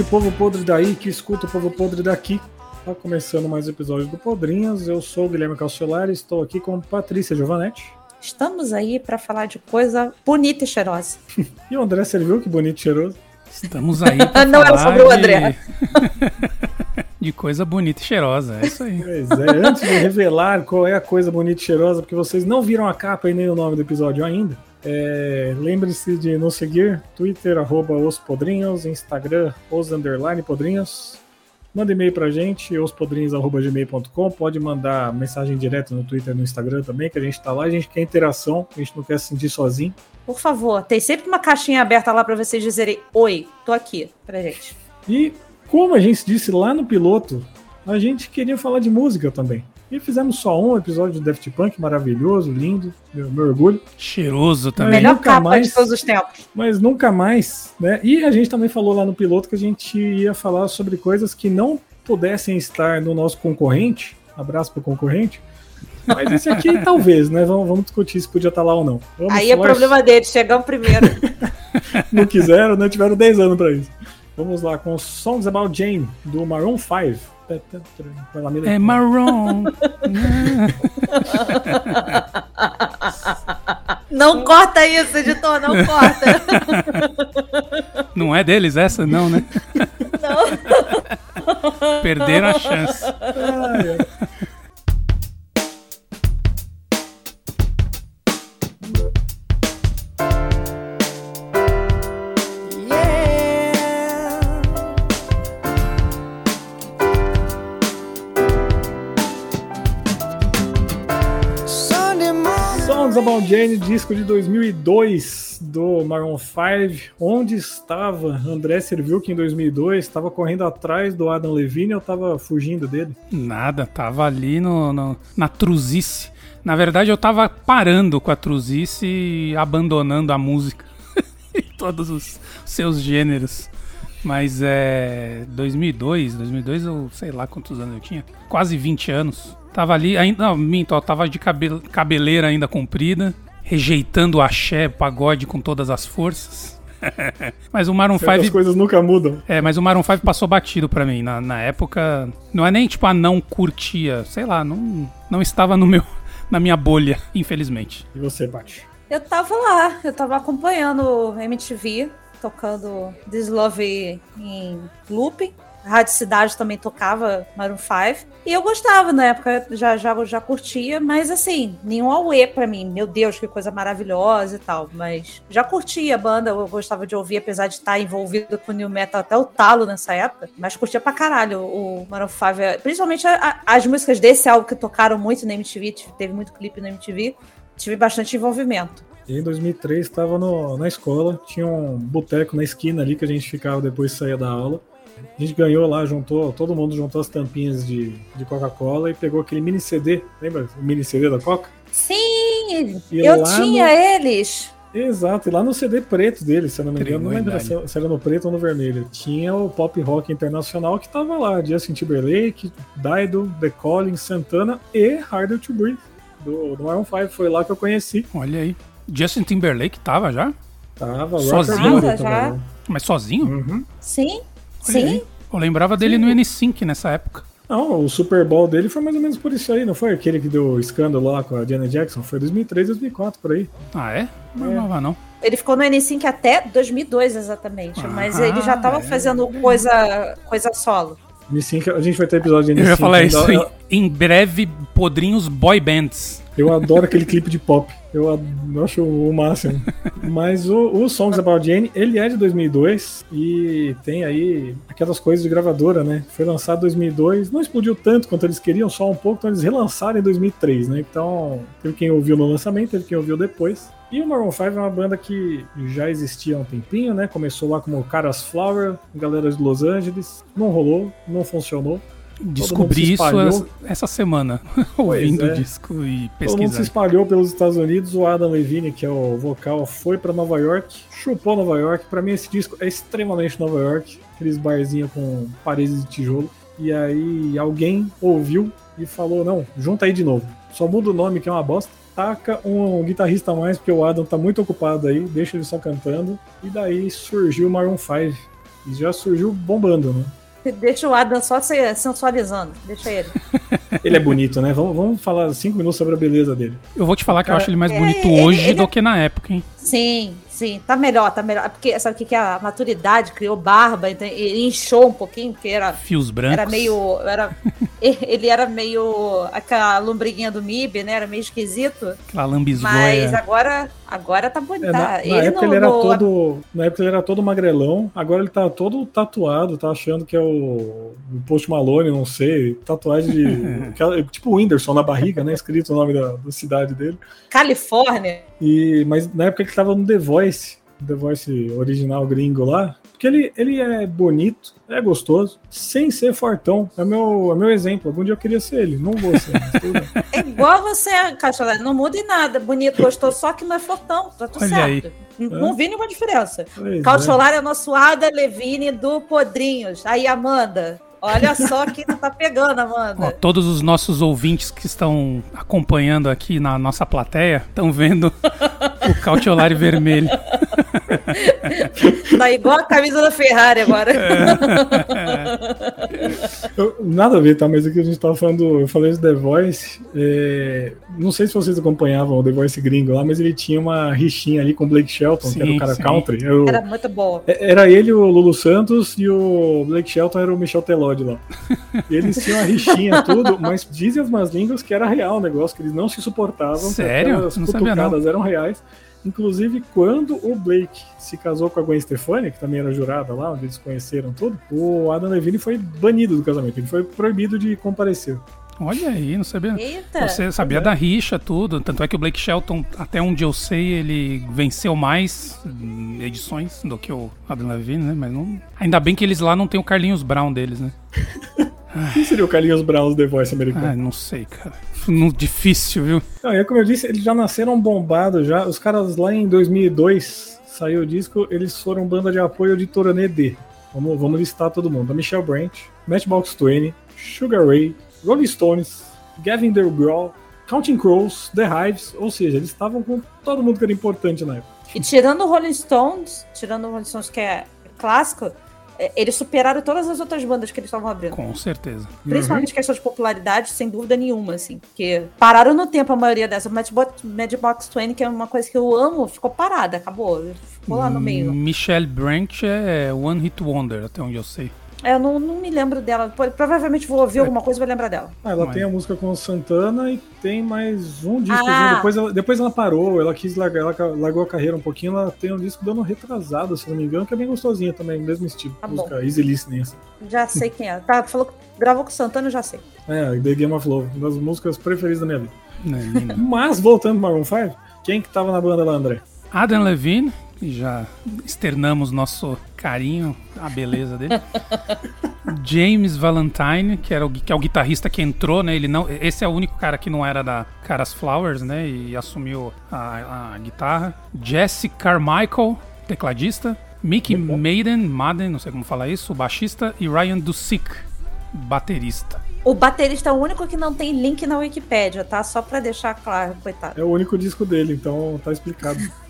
noite, povo podre daí que escuta o povo podre daqui. Tá começando mais um episódio do Podrinhas. Eu sou o Guilherme Calciolari, estou aqui com Patrícia Giovanetti. Estamos aí para falar de coisa bonita e cheirosa. e o André, você viu que bonito e cheiroso? Estamos aí pra Não falar era sobre o André. de coisa bonita e cheirosa, é isso aí. Pois é, antes de revelar qual é a coisa bonita e cheirosa, porque vocês não viram a capa e nem o nome do episódio ainda, é, lembre-se de nos seguir, Twitter, arroba os podrinhos, Instagram, os underline podrinhos. Manda e-mail pra gente, ospodrinhos.gmail.com. Pode mandar mensagem direta no Twitter e no Instagram também, que a gente tá lá, a gente quer interação, a gente não quer se sentir sozinho. Por favor, tem sempre uma caixinha aberta lá para vocês dizerem oi, tô aqui pra gente. E como a gente disse lá no piloto, a gente queria falar de música também. E fizemos só um episódio de Daft Punk maravilhoso, lindo, meu, meu orgulho. Cheiroso também. Mas Melhor nunca capa mais- de todos os tempos. Mas nunca mais, né? E a gente também falou lá no piloto que a gente ia falar sobre coisas que não pudessem estar no nosso concorrente. Abraço pro concorrente. Mas esse aqui talvez, né? Vamos, vamos discutir se podia estar lá ou não. Vamos Aí é problema deles, chegamos primeiro. Não quiseram, né? Tiveram 10 anos pra isso. Vamos lá com Songs About Jane, do Maroon 5. Vai lá, Mila. É marrom. não corta isso, editor, não corta. Não é deles essa? Não, né? Não. Perderam a chance. About Jane, disco de 2002 do Maroon 5. Onde estava André Serviu que em 2002 estava correndo atrás do Adam Levine ou estava fugindo dele? Nada, tava ali no, no- na truzice. Na verdade, eu tava parando com a truzice e abandonando a música em todos os seus gêneros. Mas é. 2002, 2002 eu sei lá quantos anos eu tinha. Quase 20 anos. Tava ali, ainda. Não, minto, ó, tava de cabel- cabeleira ainda comprida, rejeitando o axé, o pagode com todas as forças. Mas o Maroon 5 Certas coisas nunca mudam. é, mas o Maroon 5 passou batido pra mim. Na, na época, não é nem tipo, a não curtia. Sei lá, não, não estava no meu, na minha bolha, infelizmente. E você, Paty? Eu tava lá, eu tava acompanhando o MTV, tocando This Love em looping. A Rádio Cidade também tocava Maroon 5. E eu gostava na época, já, já, já curtia, mas assim, nenhum auê pra mim. Meu Deus, que coisa maravilhosa e tal. Mas já curtia a banda, eu gostava de ouvir, apesar de estar envolvido com o New Metal até o talo nessa época. Mas curtia pra caralho o Maroon 5. Principalmente a- a- as músicas desse álbum que tocaram muito na MTV, teve muito clipe na MTV. Tive bastante envolvimento. E em 2003 estava na escola, tinha um boteco na esquina ali que a gente ficava depois de sair da aula. A gente ganhou lá, juntou, todo mundo juntou as tampinhas de, de Coca-Cola e pegou aquele mini CD, lembra? O mini CD da Coca? Sim, E eu lá tinha no- eles. Exato, e lá no CD preto dele, se eu não me engano, não lembro se se era no preto ou no vermelho, tinha o pop rock internacional que tava lá, Justin Timberlake, Dido, The Calling, Santana e Harder to Breathe, do, do Maroon 5, foi lá que eu conheci. Olha aí. Justin Timberlake tava já? Tava Sozinho? Rocker Tava, já. Mas sozinho? Uhum. Sim, Aí. sim. Eu lembrava dele no N5 nessa época. Não, o Super Bowl dele foi mais ou menos por isso aí, não foi aquele que deu escândalo lá com a Janet Jackson? Foi 2003, 2004, por aí. Ah, é? Não É. lembrava, não. Ele ficou no N5 até 2002, exatamente. Ah, mas ele já tava é. fazendo coisa, coisa solo. N5, a gente vai ter episódio de Eu N5. ia falar isso. Eu, Em, em breve, podrinhos boy bands. eu adoro aquele clipe de pop. Eu, eu acho o máximo. Mas o, o Songs About Jane, ele é de 2002 e tem aí aquelas coisas de gravadora, né? Foi lançado em 2002, não explodiu tanto quanto eles queriam, só um pouco, então eles relançaram em 2003, né? Então, teve quem ouviu no lançamento, teve quem ouviu depois. E o Maroon 5 é uma banda que já existia há um tempinho, né? Começou lá como Caras Flower, galera de Los Angeles. Não rolou, não funcionou. Descobri isso essa, essa semana, ouvindo é. o disco e Todo mundo se pesquisando. espalhou pelos Estados Unidos. O Adam Levine, que é o vocal, foi pra Nova York, chupou Nova York. Pra mim, esse disco é extremamente Nova York. Aqueles barzinhos com paredes de tijolo. E aí alguém ouviu e falou: não, junta aí de novo. Só muda o nome, que é uma bosta. Taca um guitarrista a mais, porque o Adam tá muito ocupado aí, deixa ele só cantando. E daí surgiu o Maroon 5. E já surgiu bombando, né? Deixa o Adam só se sensualizando. Deixa ele. Ele é bonito, né? Vamos, vamos falar cinco minutos sobre a beleza dele. Eu vou te falar que eu acho ele mais é, bonito ele- hoje ele do é- que na época, hein? Sim, sim. Tá melhor, tá melhor. Porque sabe o que, que é a maturidade? Criou barba, então ele inchou um pouquinho, porque era, Fios brancos. era meio. Era, ele era meio. aquela lombriguinha do MIB, né? Era meio esquisito. Aquela Mas lambisgoia. agora, agora tá bonito. É, na, tá? na época no- ele era no- todo. Na época ele era todo magrelão, agora ele tá todo tatuado, tá achando que é o, o Post Malone, não sei. Tatuagem de. tipo o Whindersson na barriga, né? Escrito o nome da, da cidade dele. Califórnia. E, mas na época ele tava no The Voice, The Voice original gringo lá. Porque ele, ele é bonito, é gostoso, sem ser fortão. É meu, é meu exemplo. Algum dia eu queria ser ele. Não vou ser. É igual você, Cacholé, não muda em nada. Bonito, gostoso, só que não é fortão. Tá tudo Olha certo. Não, não vi nenhuma diferença. Pois é. Caucholar é nosso Ada Levine do Podrinhos. Aí, Amanda, olha só quem tu tá pegando, Ó, Amanda. todos os nossos ouvintes que estão acompanhando aqui na nossa plateia estão vendo o Cautiolari vermelho. Tá igual a camisa da Ferrari agora. Eu- nada a ver, tá? Mas aqui a gente tava falando, eu falei de The Voice. é, não sei se vocês acompanhavam o The Voice gringo lá, mas ele tinha uma rixinha ali com o Blake Shelton, que era Sim, o cara sim. country. Eu- Era muito boa. é- Era ele, o Lulu Santos, e o Blake Shelton era o Michel Telode lá. E eles tinham a rixinha, tudo, mas dizem as más línguas que era real o negócio, que eles não se suportavam. que Sério? Não sabia, não. cutucadas eram reais. Inclusive, quando o Blake se casou com a Gwen Stefani, que também era jurada lá, onde eles conheceram tudo, o Adam Levine foi banido do casamento. Ele foi proibido de comparecer. Olha aí, não sabia. Eita. Você sabia é. da rixa, tudo. Tanto é que o Blake Shelton, até onde eu sei, ele venceu mais edições do que o Adam Levine, né? Mas não... ainda bem que eles lá não tem o Carlinhos Brown deles, né? Quem seria o Carlinhos Brown do The Voice americano? Ah, não sei, cara. Não, difícil, viu? Não, é como eu disse, eles já nasceram bombados já. Os caras lá em 2002 saiu o disco, eles foram banda de apoio de Toronê D. Vamos, vamos listar todo mundo. A Michelle Branch, Matchbox 20, Sugar Ray, Rolling Stones, Gavin DeGraw, Counting Crows, The Hives, ou seja, eles estavam com todo mundo que era importante na época. E tirando o Rolling Stones, tirando o Rolling Stones que é clássico, eles superaram todas as outras bandas que eles estavam abrindo. Com certeza. Principalmente questão de popularidade, sem dúvida nenhuma, assim. Porque pararam no tempo a maioria dessas. Matchbox, Matchbox 20, que é uma coisa que eu amo, ficou parada, acabou. Ficou lá no meio. Michelle Branch é One Hit Wonder, até onde eu sei. É, Eu não, não me lembro dela. Provavelmente vou ouvir alguma coisa e vou lembrar dela. Ah, ela Mas- tem a música com o Santana e tem mais um disco. Ah. Depois, ela, depois ela parou, ela quis largar, ela largou a carreira um pouquinho. Ela tem um disco dando retrasado, se não me engano, que é bem gostosinho também, mesmo estilo. Tá bom. música easy listening. Assim. Já sei quem é. Tá, falou que gravou com o Santana, eu já sei. É, The Game of Love, uma das músicas preferidas da minha vida. Linda. Mas, voltando pro Maroon 5, quem que tava na banda lá, André? Adam Levine, que já externamos nosso carinho, a beleza dele. James Valentine, que, era o, que é o guitarrista que entrou, né? Ele não, esse é o único cara que não era da Caras Flowers, né? E assumiu a, a guitarra. Jesse Carmichael, tecladista. Mickey. Maiden, Madden, não sei como falar isso, o baixista. E Ryan Dusick, baterista. O baterista é o único que não tem link na Wikipédia, tá? Só pra deixar claro, coitado. É o único disco dele, então tá explicado.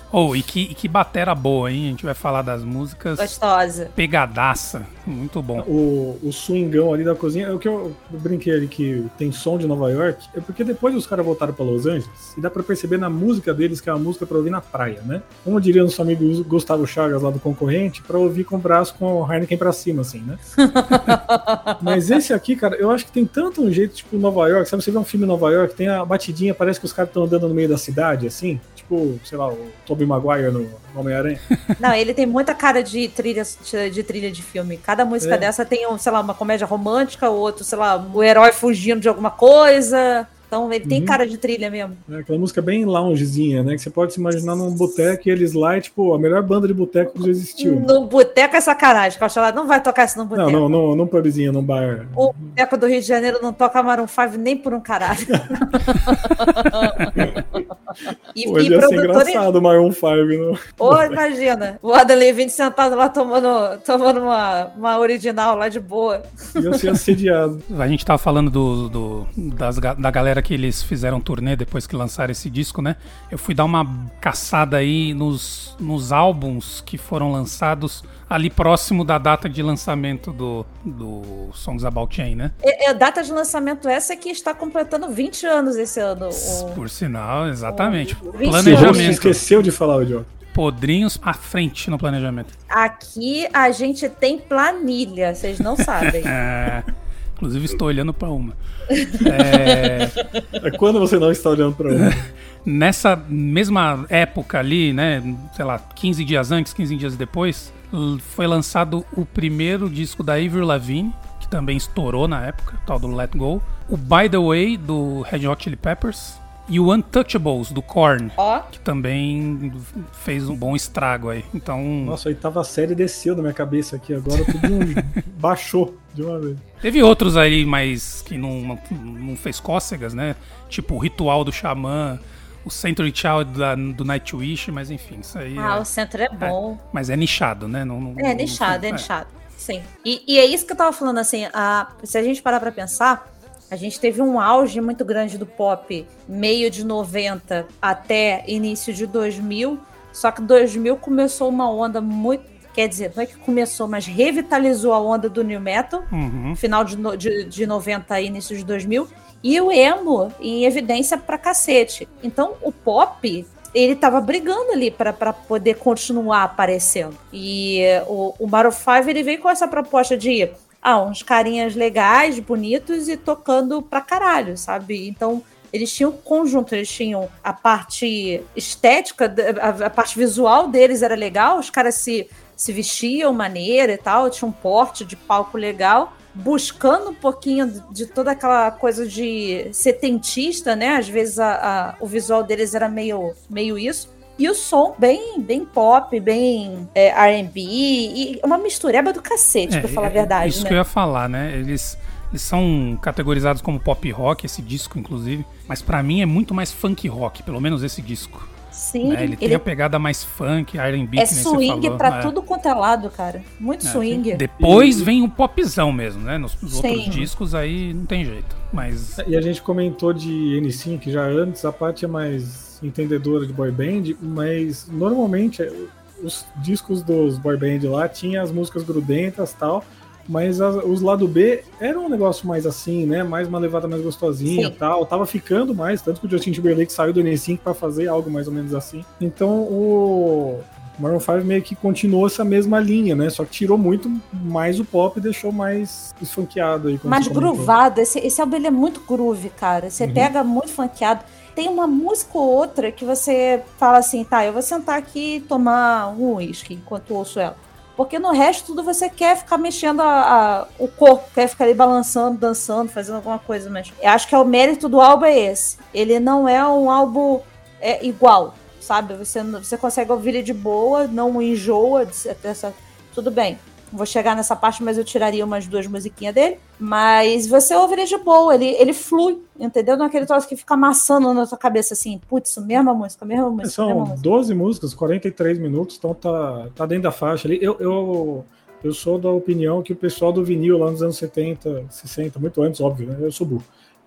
Oh, e que, e que batera boa, hein? A gente vai falar das músicas. Gostosa. Pegadaça. Muito bom. O, o swingão ali da cozinha, é o que eu brinquei ali que tem som de Nova York, é porque depois os caras voltaram pra Los Angeles e dá pra perceber na música deles que é uma música pra ouvir na praia, né? Como diria nosso amigo Gustavo Chagas lá do concorrente, pra ouvir com o braço com o Heineken pra cima, assim, né? Mas esse aqui, cara, eu acho que tem tanto um jeito, tipo, Nova York, sabe? Você vê um filme em Nova York, tem a batidinha, parece que os caras estão andando no meio da cidade, assim, tipo, sei lá, o Tobey Maguire no, no Homem-Aranha. Não, ele tem muita cara de trilha de, trilha de filme. Cada música É. dessa tem, um, sei lá, uma comédia romântica, outro, sei lá, o herói fugindo de alguma coisa. Então ele tem Uhum. cara de trilha mesmo. né? Aquela música bem loungezinha, né? Que você pode se imaginar num boteco e eles lá, é, tipo, a melhor banda de boteco que já existiu. No boteco é sacanagem, Cauchalá não vai tocar isso no Não, boteco. não, não, num pubzinho, num bar. O boteco do Rio de Janeiro não toca Maroon 5 nem por um caralho. E, Pô, e ia ser engraçado o Maroon 5. Não? Ou imagina, o Adam Levine sentado lá tomando, tomando uma, uma original lá de boa. Ia ser assediado. A gente tava falando do, do das, da galera que eles fizeram turnê depois que lançaram esse disco, né? Eu fui dar uma caçada aí nos, nos álbuns que foram lançados ali próximo da data de lançamento do, do Songs About Chain, né? É, é a data de lançamento essa que está completando 20 anos esse ano. O, Por sinal, exatamente. O, planejamento. Você esqueceu de falar, o idiota. Podrinhos à frente no planejamento. Aqui a gente tem planilha, vocês não sabem. é, inclusive estou olhando para uma. É... é... Quando você não está olhando para uma? Nessa mesma época ali, né, sei lá, 15 dias antes, 15 dias depois, foi lançado o primeiro disco da Avril Lavigne, que também estourou na época, tal do Let Go. O By The Way, do Red Hot Chili Peppers. E o Untouchables, do Korn, oh. que também fez um bom estrago aí. Então. Nossa, a oitava série desceu da minha cabeça aqui, agora tudo baixou de uma vez. Teve outros aí, mas que não, não fez cócegas, né? Tipo o Ritual do Xamã, o Century Child da, do Nightwish, mas enfim, isso aí. Ah, é, o Centro é bom. É, mas é nichado, né? Não, não, é nichado, não, é, é nichado. Sim. E, e, é isso que eu tava falando, assim, a, se a gente parar pra pensar, a gente teve um auge muito grande do pop meio de 90 até início de 2000, só que 2000 começou uma onda muito quer dizer, não é que começou, mas revitalizou a onda do new metal, uhum. final de, de, de 90 e início de 2000, e o emo em evidência pra cacete. Então o pop ele tava brigando ali para poder continuar aparecendo. E o, o Maroon 5 ele veio com essa proposta de ah, uns carinhas legais, bonitos e tocando pra caralho, sabe? Então eles tinham conjunto, eles tinham a parte estética, a, a parte visual deles era legal, os caras se, se vestiam maneira e tal, tinha um porte de palco legal buscando um pouquinho de toda aquela coisa de setentista, né? Às vezes a, a, o visual deles era meio, meio isso. E o som bem, bem pop, bem é, R&B e uma mistureba do cacete, é, pra falar a verdade, Isso né? que eu ia falar, né? Eles, eles são categorizados como pop rock, esse disco, inclusive. Mas para mim é muito mais funk rock, pelo menos esse disco. Sim. Né? Ele, ele, tem a pegada mais funk, R&B, É swing pra é. tudo quanto é lado, cara. Muito é, swing. Depois e... vem o popzão mesmo, né? Nos, nos outros discos aí não tem jeito. Mas... E a gente comentou de N5 já antes, a parte é mais entendedora de boy band, mas normalmente os discos dos boy band lá tinha as músicas grudentas tal, mas as, os lado B era um negócio mais assim, né? Mais uma levada mais gostosinha e tal. Tava ficando mais, tanto que o Justin Timberlake saiu do N5 para fazer algo mais ou menos assim. Então o Maroon 5 meio que continuou essa mesma linha, né? Só que tirou muito mais o pop e deixou mais esfunkeado aí. Mais groovado. Esse, esse álbum ele é muito groove, cara. Você uhum. pega muito funkeado. Tem uma música ou outra que você fala assim, tá, eu vou sentar aqui e tomar um uísque enquanto ouço ela. Porque no resto tudo você quer ficar mexendo a, a, o corpo, quer ficar ali balançando, dançando, fazendo alguma coisa. Mas eu acho que é o mérito do álbum é esse. Ele não é um álbum é, igual, sabe? Você, você consegue ouvir ele de boa, não enjoa. Dessa, tudo bem vou chegar nessa parte, mas eu tiraria umas duas musiquinhas dele. Mas você ouve ele de boa, ele, ele flui, entendeu? Não é aquele troço que fica amassando na sua cabeça assim, putz, mesma música, mesma música. São mesma música. 12 músicas, 43 minutos, então tá, tá dentro da faixa ali. Eu, eu, eu sou da opinião que o pessoal do vinil lá nos anos 70, 60, muito antes, óbvio, né? Eu sou burro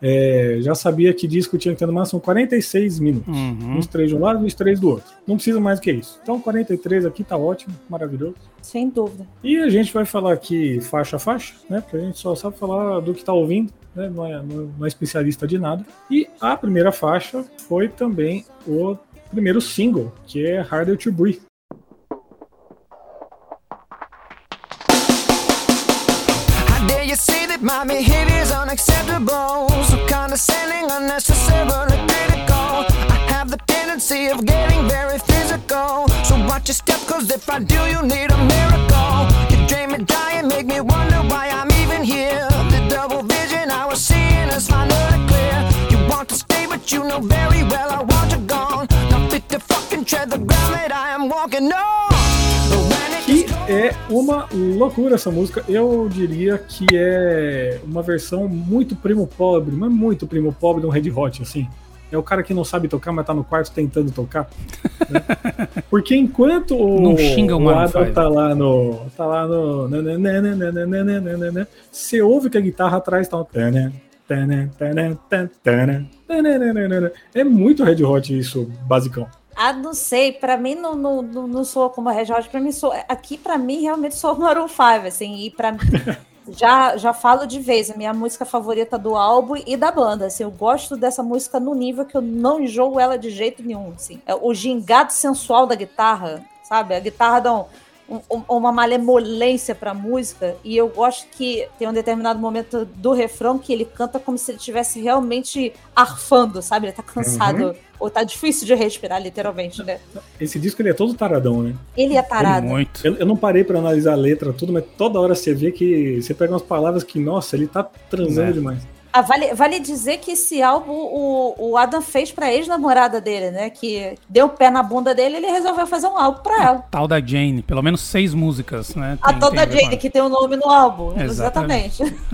é, já sabia que disco tinha que ter no máximo 46 minutos. Uhum. Uns três de um lado e uns três do outro. Não precisa mais do que isso. Então, 43 aqui tá ótimo, maravilhoso. Sem dúvida. E a gente vai falar aqui faixa a faixa, né? Porque a gente só sabe falar do que tá ouvindo, né? Não é, não é especialista de nada. E a primeira faixa foi também o primeiro single, que é Harder to Breathe. My behavior's unacceptable, so condescending, unnecessarily critical. I have the tendency of getting very physical. So watch your step, cause if I do, you need a miracle. You drain me dry and make me wonder why I'm even here. The double vision I was seeing is finally clear. You want to stay, but you know very well I want you gone. Now fit to fucking tread the ground that I am walking on. É uma loucura essa música. Eu diria que é uma versão muito primo pobre, mas muito primo pobre de um Red Hot, assim. É o cara que não sabe tocar, mas tá no quarto tentando tocar. né? Porque enquanto o, Não xinga o Maroon Adam tá lá no. tá lá no. Você ouve que a guitarra atrás tá. um É muito Red Hot isso, basicão. Ah, não sei, pra mim não, não, não, não soa como Red Hot, pra mim soa, aqui pra mim realmente soa Maroon 5, assim, e pra já, já falo de vez, a minha música favorita do álbum e da banda, assim, eu gosto dessa música no nível que eu não enjoo ela de jeito nenhum, assim, é o gingado sensual da guitarra, sabe, a guitarra dá um, um- uma malemolência pra música, e eu gosto que tem um determinado momento do refrão que ele canta como se ele estivesse realmente arfando, sabe, ele tá cansado, ou tá difícil de respirar, literalmente, né? Esse disco ele é todo taradão, né? Ele é tarado. Muito. Eu, eu não parei pra analisar a letra, tudo, mas toda hora você vê que você pega umas palavras que, nossa, ele tá transando É. demais. Ah, vale, vale dizer que esse álbum o, o Adam fez pra ex-namorada dele, né? Que deu o pé na bunda dele ele resolveu fazer um álbum pra ela. Tal da Jane, pelo menos seis músicas, né? A Tem- a ver com Jane, que tem o nome no álbum. Exatamente. Exatamente.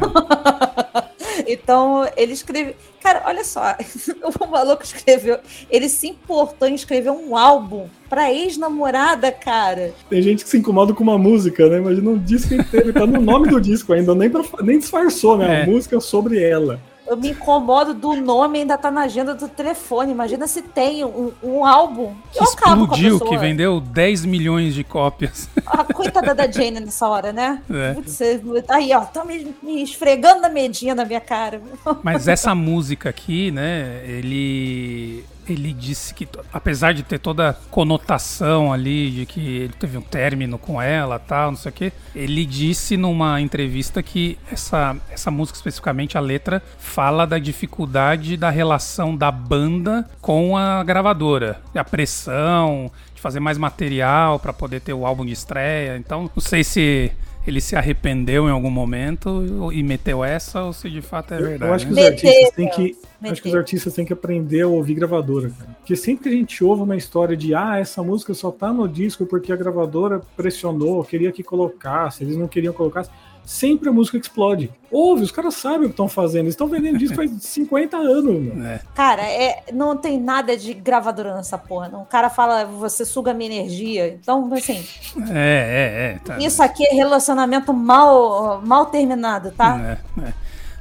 então, ele escreveu. Cara, olha só. O maluco escreveu. Ele se importou em escrever um álbum pra ex-namorada, cara. Tem gente que se incomoda com uma música, né? Imagina um disco inteiro, tá no nome do disco ainda, nem, pra- nem disfarçou, né? É. A música sobre ela. Eu me incomodo do nome ainda tá na agenda do telefone. Imagina se tem um, um álbum. Que explodiu, que vendeu 10 milhões de cópias. A coitada da Jane nessa hora, né? É. Putz, você- aí, ó, tá me, me esfregando a medinha na minha cara. Mas essa música aqui, né, ele ele disse que apesar de ter toda a conotação ali de que ele teve um término com ela, tal, não sei o quê, ele disse numa entrevista que essa essa música especificamente a letra fala da dificuldade da relação da banda com a gravadora, a pressão de fazer mais material para poder ter o álbum de estreia. Então, não sei se ele se arrependeu em algum momento e meteu essa ou se de fato é Eu- verdade. eu acho que os? Meteu, artistas têm que. meteu. Acho que os artistas têm que aprender a ouvir gravadora, cara. Porque sempre que a gente ouve uma história de ah, essa música só tá no disco porque a gravadora pressionou, queria que colocasse, eles não queriam colocar. Sempre a música explode. Ouve, os caras sabem o que estão fazendo. Eles estão vendendo disco faz 50 anos, mano. É. Cara, é, não tem nada de gravadora nessa porra. Não. O cara fala, você suga minha energia. Então, assim, É, é, é. Tá. isso aqui é relacionamento mal, mal terminado, tá? É, é.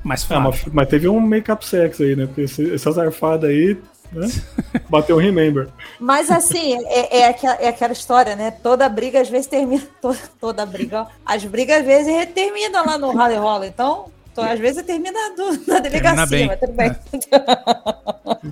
Mas Ah, mas, mas teve um make-up sex aí, né? Porque essas arfadas aí, né? Bateu um remember. Mas assim, é, é aquela, é aquela história, né? Toda briga às vezes termina. to- toda briga, ó. As brigas às vezes terminam lá no Rally Rola. Então, às vezes termina do- na delegacia, bem, mas tudo bem.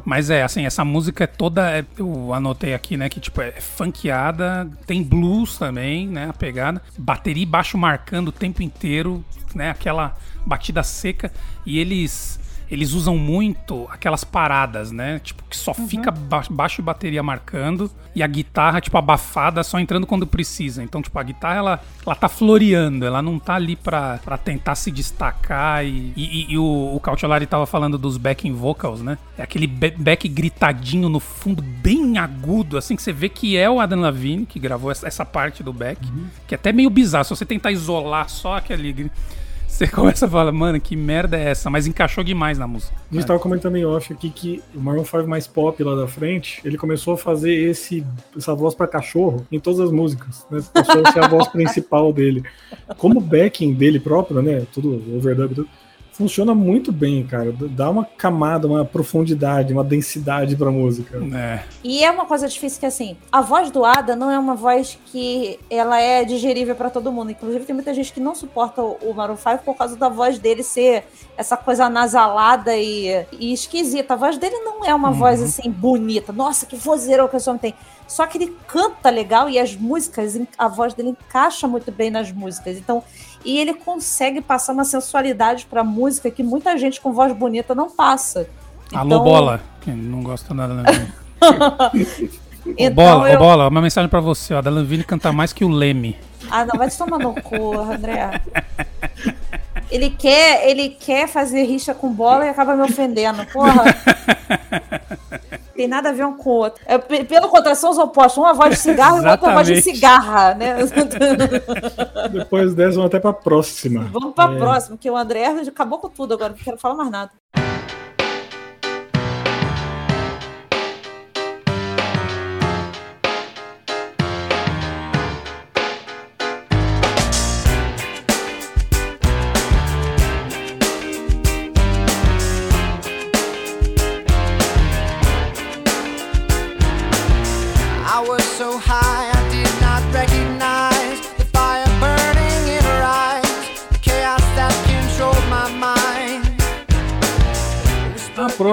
Mas é, assim, essa música é toda. é- eu anotei aqui, né? Que tipo, é funkeada, tem blues também, né? A pegada. Bateria e baixo marcando o tempo inteiro, né? Aquela batida seca. E eles. Eles usam muito aquelas paradas, né? Tipo, que só fica ba baixo e bateria marcando e a guitarra, tipo, abafada, só entrando quando precisa. Então, tipo, a guitarra, ela, ela tá floreando, ela não tá ali pra, pra tentar se destacar. E, e, e o, o Cautiolari tava falando dos backing vocals, né? É aquele back gritadinho no fundo, bem agudo, assim, que você vê que é o Adam Lavigne que gravou essa, essa parte do back, que é até meio bizarro. Se você tentar isolar só aquele. Você começa a falar, mano, que merda é essa? Mas encaixou demais na música. A gente tava comentando em off aqui que o Maroon 5 mais pop lá da frente, ele começou a fazer esse, essa voz pra cachorro em todas as músicas, né? Passou a ser a voz principal dele. Como backing dele próprio, né? Tudo overdub, tudo, funciona muito bem, cara. Dá uma camada, uma profundidade, uma densidade pra música. É. E é uma coisa difícil que, assim, a voz do Ada não é uma voz que ela é digerível pra todo mundo. Inclusive, tem muita gente que não suporta o Maroon 5 por causa da voz dele ser essa coisa nasalada e, e esquisita. A voz dele não é uma voz, assim, bonita. Nossa, que vozeira que esse homem tem. Só que ele canta legal e as músicas, a voz dele encaixa muito bem nas músicas. Então, e ele consegue passar uma sensualidade pra música que muita gente com voz bonita não passa. Alô, Então- bola. Que não gosta nada da Então, bola, eu- bola, uma mensagem pra você, ó. Da Lavigne canta mais que o Leme. Ah, não, vai tomar no cu, André. Ele quer, ele quer fazer rixa com bola e acaba me ofendendo. Porra. Tem nada a ver um com o outro. É, pe- pelo contrário, são os opostos. Uma voz de cigarro e outra voz de cigarra, né? Depois dessa, vamos até pra próxima. Vamos pra É. próxima, que o André acabou com tudo agora, não quero falar mais nada.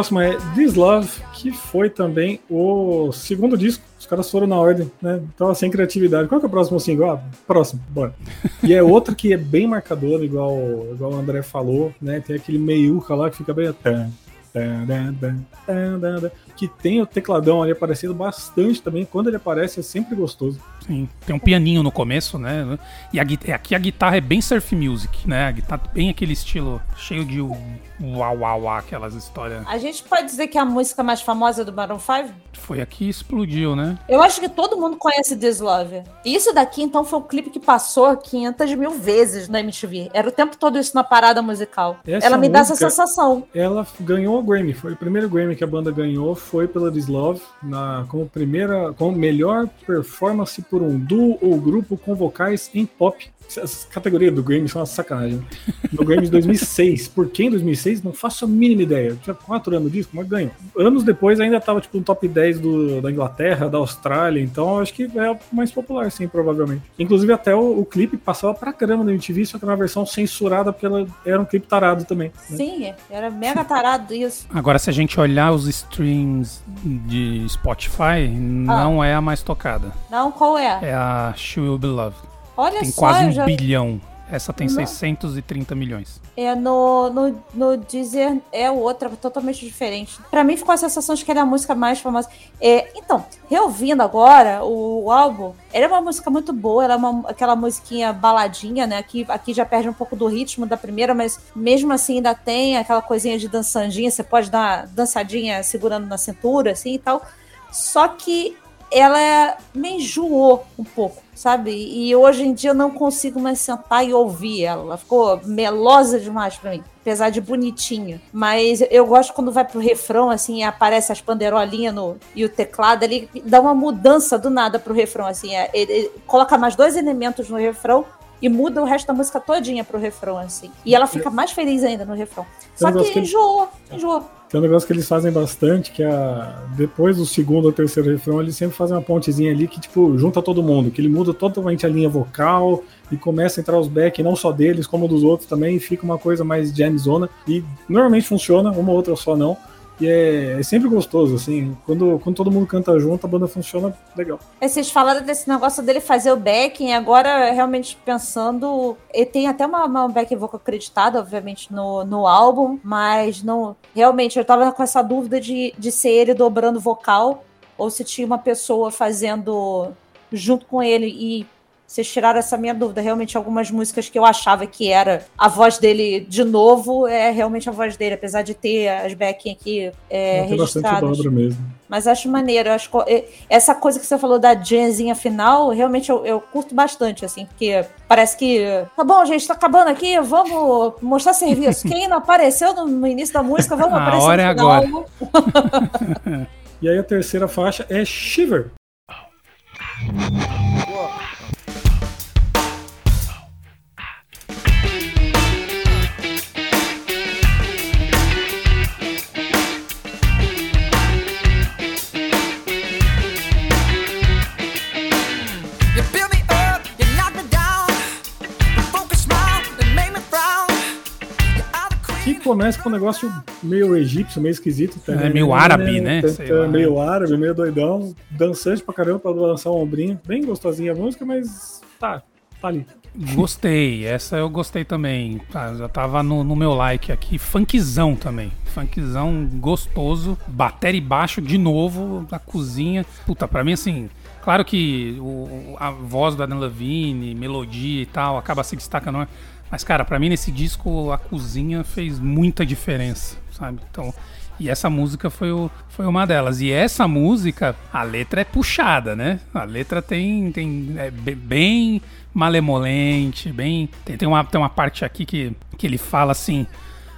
Próximo é This Love, que foi também o segundo disco. Os caras foram na ordem, né? Tava sem criatividade. Qual que é o próximo single? Ah, próximo, bora. E é outro que é bem marcador, igual, igual o André falou, né? Tem aquele meiuca lá que fica bem. Que tem o tecladão ali aparecendo bastante também. Quando ele aparece é sempre gostoso. Sim, tem um pianinho no começo, né? E a, aqui a guitarra é bem surf music, né? A guitarra bem aquele estilo cheio de uau, uau, uau, aquelas histórias. A gente pode dizer que é a música mais famosa do Maroon 5? Foi aqui que explodiu, né? Eu acho que todo mundo conhece This Love. Isso daqui, então, foi um clipe que passou 500 mil vezes na MTV. Era o tempo todo isso na parada musical. Essa ela me música, dá essa sensação. Ela ganhou o Grammy. Foi o primeiro Grammy que a banda ganhou, foi pela This Love, na, como primeira, como melhor performance por um duo ou grupo com vocais em pop. Essa categoria do Grammy são uma sacanagem. No Grammy de 2006. Por que em 2006? Não faço a mínima ideia. Eu tinha quatro anos disso, mas ganho. Anos depois ainda tava tipo no top 10 do, da Inglaterra, da Austrália, então acho que é mais popular, sim, provavelmente. Inclusive até o, o clipe passava pra caramba na MTV, só que na versão censurada, porque ela era um clipe tarado também. Né? Sim, era mega tarado isso. Agora, se a gente olhar os streams de Spotify, ah. não é a mais tocada. Não, qual é? É a She Will Be Loved. Olha tem só, quase um já... bilhão. Essa tem Não. 630 milhões. É, no, no, no Deezer é outra, totalmente diferente. Para mim ficou a sensação de que era a música mais famosa. É, então, reouvindo agora o, o álbum, era é uma música muito boa, era é uma, aquela musiquinha baladinha, né? Aqui, aqui já perde um pouco do ritmo da primeira, mas mesmo assim ainda tem aquela coisinha de dançandinha, você pode dar uma dançadinha segurando na cintura, assim e tal. Só que ela me enjoou um pouco, sabe? E hoje em dia eu não consigo mais sentar e ouvir ela. Ela ficou melosa demais para mim, apesar de bonitinha. Mas eu gosto quando vai pro refrão, assim, aparece as panderolinhas no, e o teclado, ele dá uma mudança do nada pro refrão, assim. É, ele, ele coloca mais dois elementos no refrão e muda o resto da música todinha pro refrão, assim. E ela fica mais feliz ainda no refrão. Só que enjoou, enjoou. Tem um negócio que eles fazem bastante, que é depois do segundo ou terceiro refrão, eles sempre fazem uma pontezinha ali que, tipo, junta todo mundo, que ele muda totalmente a linha vocal e começa a entrar os back, não só deles, como dos outros também, e fica uma coisa mais jamzona. E normalmente funciona, uma ou outra só não. E é, é, sempre gostoso, assim. Quando, quando todo mundo canta junto, a banda funciona legal. É, vocês falaram desse negócio dele fazer o backing, agora realmente pensando. Ele tem até uma, uma back vocal acreditada, obviamente, no, no álbum, mas não. Realmente, eu tava com essa dúvida de, de ser ele dobrando vocal, ou se tinha uma pessoa fazendo junto com ele e vocês tiraram essa minha dúvida. Realmente, algumas músicas que eu achava que era a voz dele de novo, é realmente a voz dele, apesar de ter as backing aqui é, Tem registradas. Bastante mesmo. Mas acho maneiro. Acho é, essa coisa que você falou da jamzinha final, realmente eu, eu, curto bastante, assim, porque parece que. Tá bom, gente, tá acabando aqui, vamos mostrar serviço. Quem não apareceu no, início da música, vamos a aparecer hora no é final. agora. e aí a terceira faixa é Shiver. Começa com um negócio meio egípcio, meio esquisito. Tá, é meio árabe, né? É, meio árabe, meio doidão. Dançante pra caramba pra lançar um ombrinho. Bem gostosinha a música, mas tá, tá ali. Gostei, essa eu gostei também. Tá, já tava no, no, meu like aqui. Funkzão também. Funkzão gostoso. Bateria e baixo de novo na cozinha. Puta, pra mim assim. Claro que o, a voz da Dan Levine, melodia e tal, acaba se destacando. Mas, cara, para mim nesse disco a cozinha fez muita diferença, sabe? Então, e essa música foi, o, foi uma delas. E essa música, a letra é puxada, né? A letra tem, tem é bem malemolente, bem. Tem, tem, uma, tem uma parte aqui que, que ele fala assim.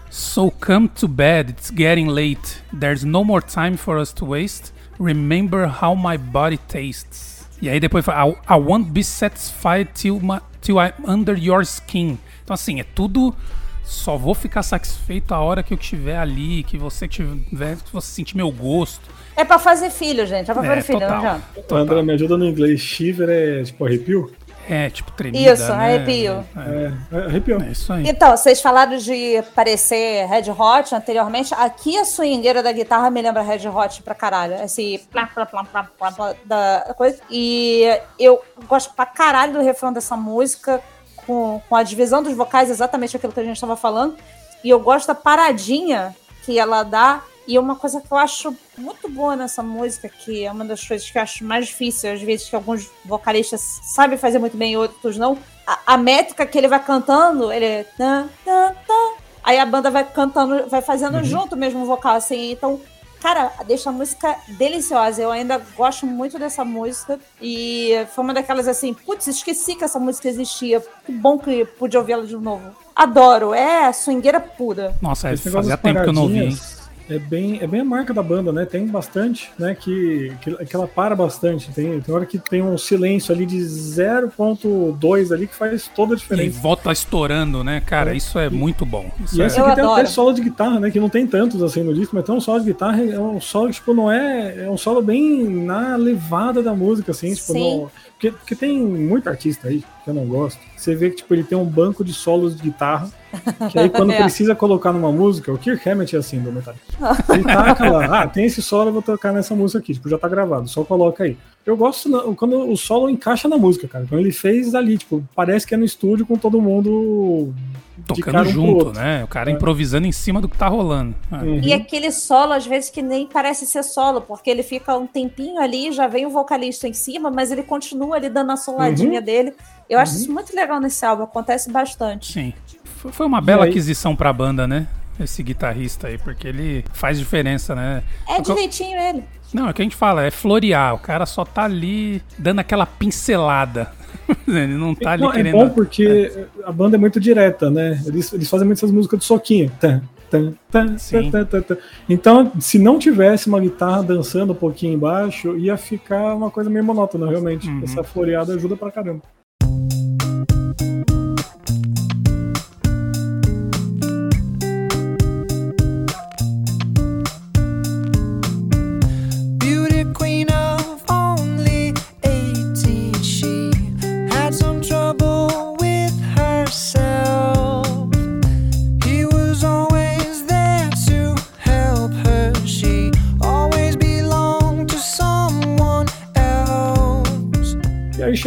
So come to bed, it's getting late. There's no more time for us to waste. Remember how my body tastes. E aí depois fala, I, I won't be satisfied till, my, till I'm under your skin. Então, assim, é tudo. Só vou ficar satisfeito a hora que eu estiver ali, que você tiver, que você sentir meu gosto. É pra fazer filho, gente. É pra fazer é, filho, total, não já. André, me ajuda no inglês. Shiver é tipo arrepio? É, tipo, tremida, Isso, né? arrepio. É, é, arrepiou. É, é isso aí. Então, vocês falaram de parecer Red Hot anteriormente. Aqui a swingueira da guitarra me lembra Red Hot pra caralho. Esse plá, plá, plá, plá, plá, plá da coisa. E eu gosto pra caralho do refrão dessa música, com, com a divisão dos vocais, exatamente aquilo que a gente tava falando. E eu gosto da paradinha que ela dá. E uma coisa que eu acho muito boa nessa música, que é uma das coisas que eu acho mais difícil, às vezes que alguns vocalistas sabem fazer muito bem e outros não, a, a métrica que ele vai cantando, ele é. Aí a banda vai cantando, vai fazendo junto mesmo o vocal, assim. Então, cara, deixa a música deliciosa. Eu ainda gosto muito dessa música. E foi uma daquelas assim, putz, esqueci que essa música existia. Que bom que pude ouvi-la de novo. Adoro, é swingueira pura. Nossa, negócio fazia tempo que eu não ouvi, hein? É bem, é bem a marca da banda, né? Tem bastante, né? Que, que, que ela para bastante. Tem, tem hora que tem um silêncio ali de 0.2 ali que faz toda a E diferença. volta estourando, né? Cara, É. isso é muito bom. Isso E é... essa Eu aqui tem adoro. até solo de guitarra, né? Que não tem tantos assim no disco, mas tem um solo de guitarra, é um solo, tipo, não é. É um solo bem na levada da música, assim, tipo, Sim. no- porque, porque tem muito artista aí que eu não gosto. Você vê que, tipo, ele tem um banco de solos de guitarra. Que aí quando É. precisa colocar numa música, o Kirk Hammett é assim do Metallica. Ele taca lá, ah, tem esse solo, eu vou tocar nessa música aqui, tipo, já tá gravado, só coloca aí. Eu gosto quando o solo encaixa na música, cara. Quando ele fez ali, tipo, parece que é no estúdio com todo mundo Tocando um junto, né? O cara É. improvisando em cima do que tá rolando. Ah, Uhum. E aquele solo, às vezes, que nem parece ser solo, porque ele fica um tempinho ali, já vem o vocalista em cima, mas ele continua ali dando a soladinha dele. Eu acho Uhum. isso muito legal nesse álbum, acontece bastante. Sim. Foi- Foi uma bela aí? aquisição pra banda, né? Esse guitarrista aí, porque ele faz diferença, né? É direitinho ele. Não, é o que a gente fala, é florear. O cara só tá ali dando aquela pincelada. ele não tá ali Não, é querendo. bom porque a banda é muito direta, né? Eles, eles fazem muito essas músicas de soquinho. Tan, tan, tan, Sim. tan, tan, tan. Então, se não tivesse uma guitarra dançando um pouquinho embaixo, ia ficar uma coisa meio monótona, realmente. Uhum. Essa floreada ajuda pra caramba.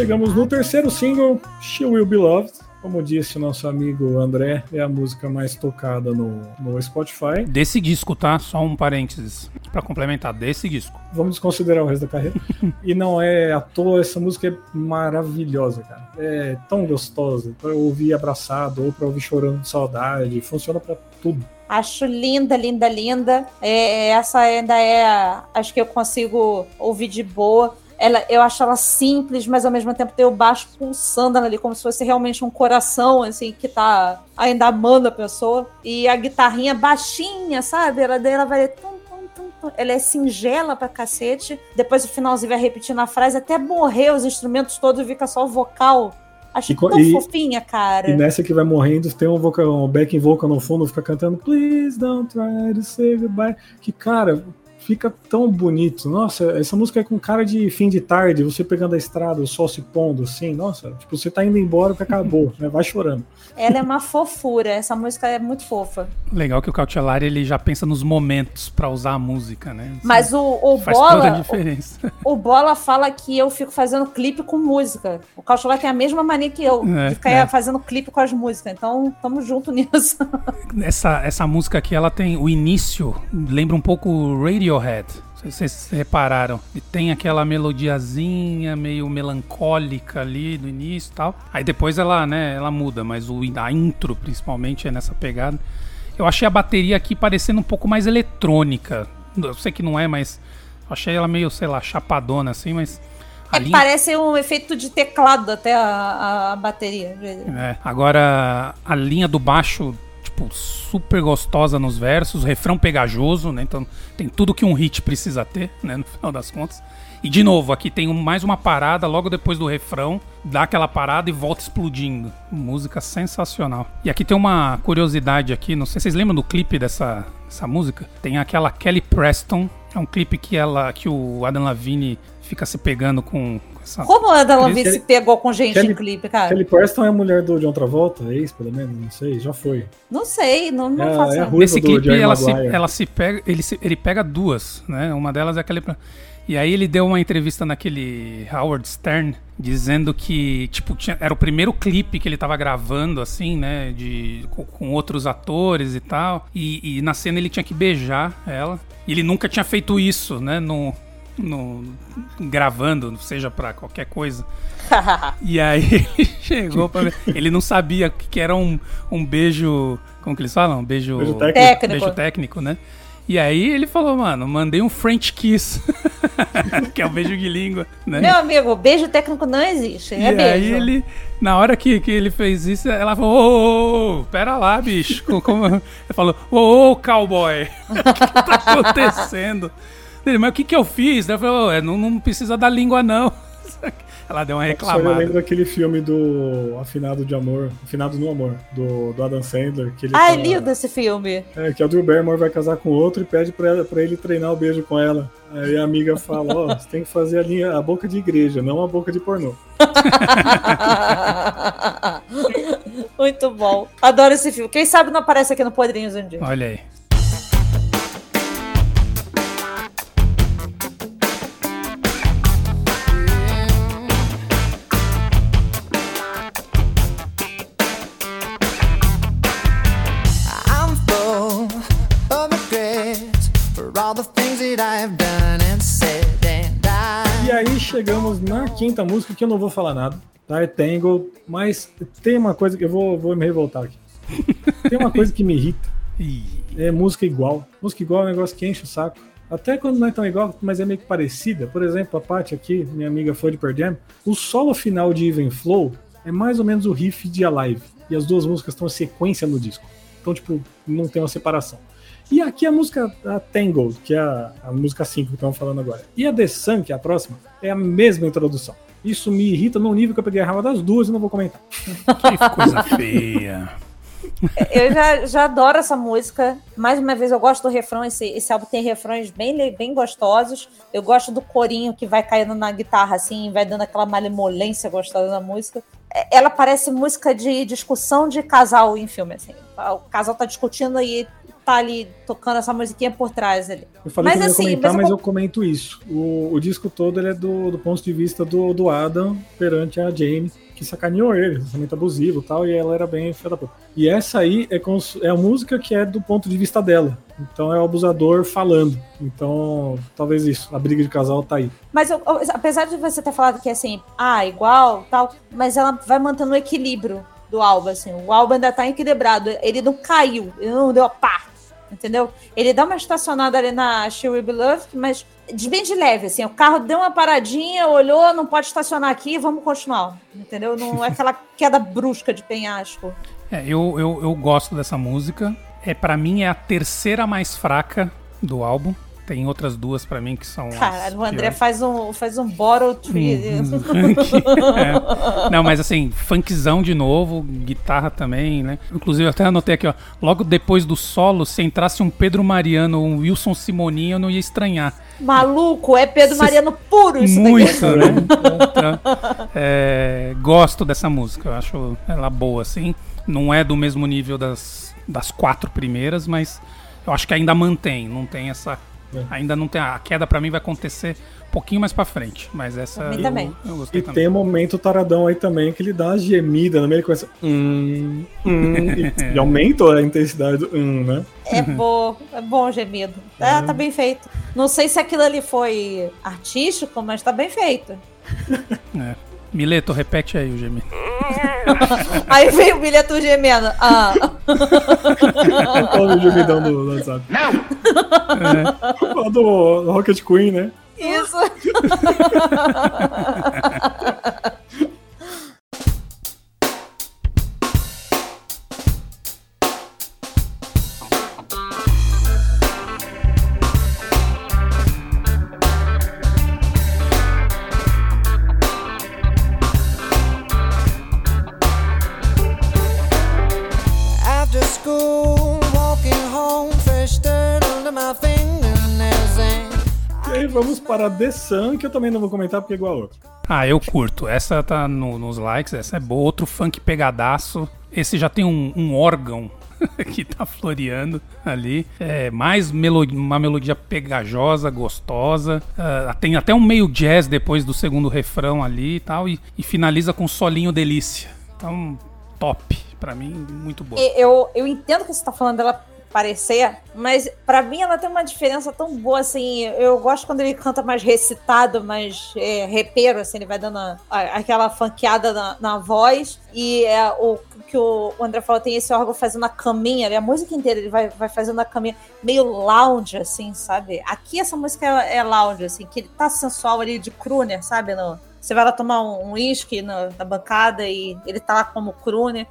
Chegamos no terceiro single, She Will Be Loved. Como disse o nosso amigo André, é a música mais tocada no, no Spotify. Desse disco, tá? Só um parênteses pra complementar. Desse disco. Vamos desconsiderar o resto da carreira. e não é à toa, essa música é maravilhosa, cara. É tão gostosa pra ouvir abraçado ou pra ouvir chorando de saudade. Funciona pra tudo. Acho linda, linda, linda. É, essa ainda é, a- acho que eu consigo ouvir de boa. Ela, eu acho ela simples, mas ao mesmo tempo tem o baixo pulsando ali, como se fosse realmente um coração, assim, que tá ainda amando a pessoa. E a guitarrinha baixinha, sabe? Ela, daí ela vai. tum, tum, tum. Ela é singela pra cacete. Depois o finalzinho vai repetindo a frase até morrer os instrumentos todos e fica só o vocal. Acho E co- tão e- fofinha, cara. E nessa que vai morrendo, tem um, vocal, um backing vocal no fundo, fica cantando Please don't try to say goodbye. Que, cara, fica tão bonito. Nossa, essa música é com cara de fim de tarde, você pegando a estrada, o sol se pondo, assim. Nossa, tipo, você tá indo embora porque acabou, né? Vai chorando. Ela é uma fofura. Essa música é muito fofa. Legal que o Cautelar ele já pensa nos momentos pra usar a música, né? Isso Mas o, o faz toda a Bola, diferença. o, o Bola fala que eu fico fazendo clipe com música. O Caucholar tem a mesma mania que eu, É, de ficar é. fazendo clipe com as músicas. Então, tamo junto nisso. Essa, essa música aqui, ela tem o início, lembra um pouco o Radiohead. Não sei se vocês repararam. E tem aquela melodiazinha meio melancólica ali no início e tal. Aí depois ela, né, ela muda, mas o, a intro principalmente é nessa pegada. Eu achei a bateria aqui parecendo um pouco mais eletrônica. Eu sei que não é, mas eu achei ela meio, sei lá, chapadona assim, mas a É, linha- parece um efeito de teclado até a, a bateria. É, agora a linha do baixo, tipo, super gostosa nos versos, refrão pegajoso, né? Então tem tudo que um hit precisa ter, né? No final das contas. E de novo, aqui tem mais uma parada logo depois do refrão, dá aquela parada e volta explodindo. Música sensacional. E aqui tem uma curiosidade aqui, não sei se vocês lembram do clipe dessa, dessa música? Tem aquela Kelly Preston, é um clipe que ela que o Adam Lavigne fica se pegando com, essa- Como a Kelly- se pegou com gente Kelly- em clipe, cara? Kelly Preston é a mulher do John Travolta, é ex, pelo menos, não sei, já foi. Não sei, não, não É faço é a ideia. ruiva Nesse do clipe ela se, ela se pega, ele, se- ele pega duas, né? Uma delas é aquele. E aí ele deu uma entrevista naquele Howard Stern dizendo que tipo tinha- era o primeiro clipe que ele tava gravando assim, né? De com, com outros atores e tal. E, e na cena ele tinha que beijar ela. E ele nunca tinha feito isso, né? No, no gravando, seja pra qualquer coisa. E aí ele chegou pra ver. Ele não sabia que que era um, um beijo. Como que eles falam? Um beijo, Beijo técnico. Beijo técnico, né? E aí ele falou, mano, mandei um French kiss. que é o beijo de língua, né? Meu amigo, beijo técnico não existe. e É beijo. aí ele, na hora que, que ele fez isso, ela falou, ô, ô, ô, pera lá, bicho. Co- Como... Ele falou, ô, ô, cowboy, o que, que tá acontecendo? Ele, mas o que que eu fiz? Ela falou, "Ô, é, não, não precisa da língua, não. Ela deu uma Só eu reclamada. lembro daquele filme do Afinado de Amor, Afinado no Amor, do, do Adam Sandler. Que ele Ah, é tá- lindo esse filme. É, que a Drew Barrymore vai casar com outro e pede pra, ela- pra ele treinar o beijo com ela. Aí a amiga fala, ó, você tem que fazer a, linha, a boca de igreja, não a boca de pornô. Muito bom. Adoro esse filme. Quem sabe não aparece aqui no Podrinhos um dia. Olha aí. Chegamos na quinta música que eu não vou falar nada, tá? É Tangled, mas tem uma coisa que eu vou, vou me revoltar aqui. Tem uma coisa que me irrita, é música igual. Música igual é um negócio que enche o saco. Até quando não é tão igual, mas é meio que parecida. Por exemplo, a Paty aqui, minha amiga foi de Jam, o solo final de Even Flow é mais ou menos o riff de Alive. E as duas músicas estão em sequência no disco. Então, tipo, não tem uma separação. E aqui a música a Tangled, que é a, a música 5 que estamos falando agora. E a The Sun, que é a próxima, é a mesma introdução. Isso me irrita num nível que eu peguei a raiva das duas e não vou comentar. que coisa feia. Eu já, já adoro essa música. Mais uma vez, eu gosto do refrão. Esse, esse álbum tem refrões bem, bem gostosos. Eu gosto do corinho que vai caindo na guitarra, assim, vai dando aquela malemolência gostosa na música. É, Ela parece música de discussão de casal em filme, assim. O casal tá discutindo e tá ali tocando essa musiquinha por trás ali. Eu falei Mas que eu ia assim, comentar, mas eu mas eu comento isso. O, o disco todo ele é do, do ponto de vista do, do Adam perante a Jane, que sacaneou ele, relacionamento abusivo e tal, e ela era bem filha da puta. E essa aí é, cons- é a música que é do ponto de vista dela. Então é o abusador falando. Então, talvez isso, a briga de casal tá aí. Mas eu- apesar de você ter falado que assim, ah, igual, tal, mas ela vai mantendo o equilíbrio do álbum, assim. O álbum ainda tá equilibrado. Ele não caiu, ele não deu a pá. Entendeu? Ele dá uma estacionada ali na She Will Be Loved, mas bem de leve, assim. O carro deu uma paradinha, olhou, não pode estacionar aqui, vamos continuar. Entendeu? Não é aquela queda brusca de penhasco. É, eu, eu, eu gosto dessa música. É, para mim é a terceira mais fraca do álbum. Tem outras duas pra mim que são. Caralho, o André piores. faz um, faz um bottle tree. É. Não, mas assim, funkzão de novo, guitarra também, né? Inclusive, eu até anotei aqui, ó. Logo depois do solo, se entrasse um Pedro Mariano ou um Wilson Simoninho, eu não ia estranhar. Maluco, é Pedro Mariano puro isso daqui. Muito, né? Então, é, gosto dessa música, eu acho ela boa, assim. Não é do mesmo nível das, das quatro primeiras, mas eu acho que ainda mantém, não tem essa. É. Ainda não tem. A queda pra mim vai acontecer um pouquinho mais pra frente, mas essa eu, também. eu gostei E também. tem o momento taradão aí também, que ele dá uma gemida no meio e começa. Hum, hum, e, e aumenta a intensidade do hum, né? É bom, é bom gemido. Tá, tá bem feito. Não sei se aquilo ali foi artístico, mas tá bem feito. É. Mileto, repete aí o gemido. Aí veio o bilhete gemendo. Ah, Olha o gemidão do, do WhatsApp. Não! do, do Rocket Queen, né? isso. para The Sun, que eu também não vou comentar porque é igual a outra. Ah, eu curto. Essa tá no- nos likes, essa é boa. Outro funk pegadaço. Esse já tem um, um órgão que tá floreando ali. É mais melo- uma melodia pegajosa, gostosa. Ah, tem até um meio jazz depois do segundo refrão ali e tal. E, e finaliza com um solinho delícia. Então, top. Pra mim, muito boa. E- Eu, eu entendo que você tá falando dela parecer, mas pra mim ela tem uma diferença tão boa, assim, eu gosto quando ele canta mais recitado, mais é, repeiro, assim, ele vai dando a- a- aquela funkeada na, na voz, e é, o que o André falou, tem esse órgão fazendo a caminha, ali, a música inteira ele vai, vai fazendo a caminha meio lounge, assim, sabe? Aqui essa música é, é lounge, assim, que ele tá sensual ali de crooner, sabe? No, você vai lá tomar um uísque na, na bancada e ele tá lá como crooner.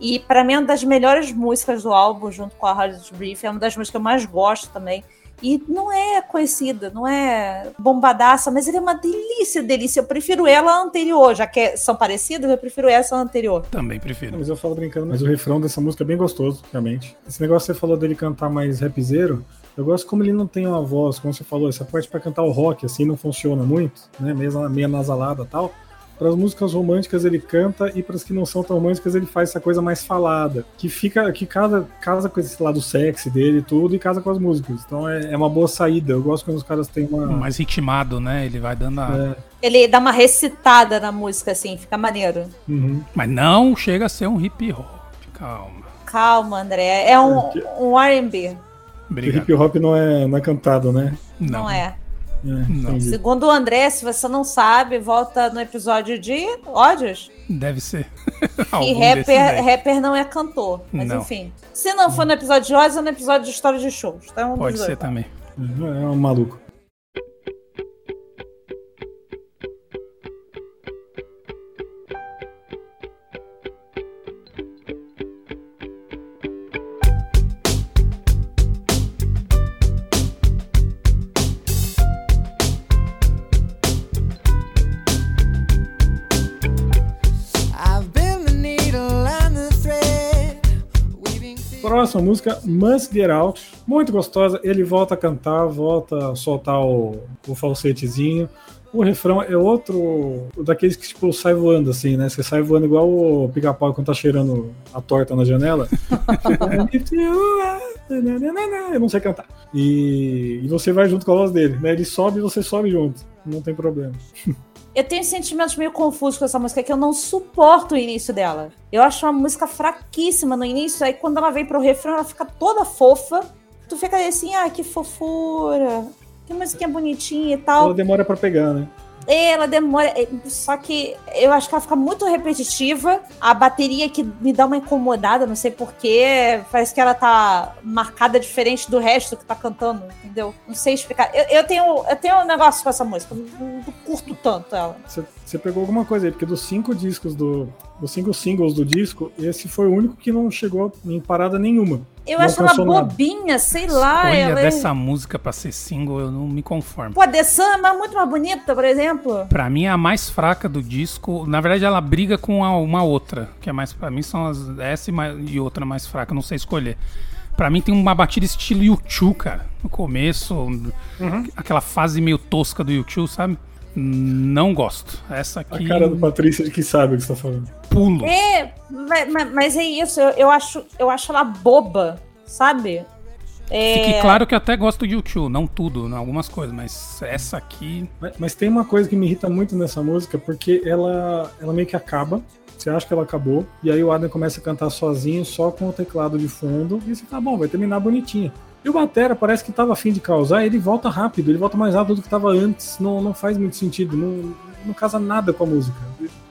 E pra mim é uma das melhores músicas do álbum, junto com a Hard Brief. É uma das músicas que eu mais gosto também. E não é conhecida, não é bombadaça, mas ele é uma delícia, delícia. Eu prefiro ela anterior, já que são parecidas, eu prefiro essa anterior. Também Não, prefiro. mas eu falo brincando, mas o refrão dessa música é bem gostoso, realmente. Esse negócio que você falou dele cantar mais rapzeiro, eu gosto como ele não tem uma voz, como você falou, essa parte pra cantar o rock, assim, não funciona muito, né? Mesmo meio nasalada e tal. Para as músicas românticas ele canta e para as que não são tão românticas ele faz essa coisa mais falada, que fica que casa, casa com esse lado sexy dele e tudo e casa com as músicas. Então é, é uma boa saída. Eu gosto quando os caras têm uma Mais ritmado, né? Ele vai dando a... é, Ele dá uma recitada na música, assim, fica maneiro. uhum. Mas não chega a ser um hip hop. Calma. Calma, André. É um, É um RB, hip hop não é, não é cantado, né? não, é. É, Não. Segundo o André, se você não sabe, volta no episódio de ódios. Deve ser. E rapper, rapper não é cantor. Mas Não. enfim. Se não for no episódio de ódios, é no episódio de história de shows. Então, Pode ser também. É um maluco. Próxima música, Must Get Out. Muito gostosa. Ele volta a cantar, volta a soltar o, o falsetezinho. O refrão é outro daqueles que tipo sai voando assim, né? Você sai voando igual o pica-pau quando tá cheirando a torta na janela. Eu não sei cantar. E, e você vai junto com a voz dele, né? Ele sobe e você sobe junto. Não tem problema. Eu tenho sentimentos meio confusos com essa música, que eu não suporto o início dela. Eu acho uma música fraquíssima no início, aí quando ela vem pro refrão, ela fica toda fofa. Tu fica assim, ah, que fofura. Que musiquinha bonitinha e tal. Ela demora pra pegar, né? Ela demora. é, Só que eu acho que ela fica muito repetitiva. A bateria que me dá uma incomodada, não sei porquê. Parece que ela tá marcada diferente do resto que tá cantando, entendeu? Não sei explicar. Eu, eu tenho, eu tenho um negócio com essa música. Não, não curto tanto ela. Você, você pegou alguma coisa aí, porque dos cinco discos do. Dos cinco singles do disco, esse foi o único que não chegou em parada nenhuma. Eu Não acho ela bobinha, sei lá. Olha, ela é- dessa música pra ser single, eu não me conformo. Pô, a The Sun é muito mais bonita, por exemplo. Pra mim é a mais fraca do disco. Na verdade, ela briga com a- uma outra, que é mais para mim são as essa e, mais- e outra mais fraca, não sei escolher. Pra mim tem uma batida estilo U2, cara. No começo, aquela fase meio tosca do U2, sabe? Não gosto. Essa A aqui cara do Patrícia de que sabe o que você tá falando. pulo. É, mas, mas- é isso. Eu, eu acho, eu acho ela boba, sabe? É, Fique claro que eu até gosto de U2, não tudo, não, algumas coisas, mas essa aqui Mas, mas tem uma coisa que me irrita muito nessa música, porque ela, ela meio que acaba. Você acha que ela acabou, e aí o Adam começa a cantar sozinho, só com o teclado de fundo, e você tá bom, vai terminar bonitinho. E o Batera parece que tava afim de causar, ele volta rápido, ele volta mais rápido do que tava antes, não, não faz muito sentido, não, não casa nada com a música.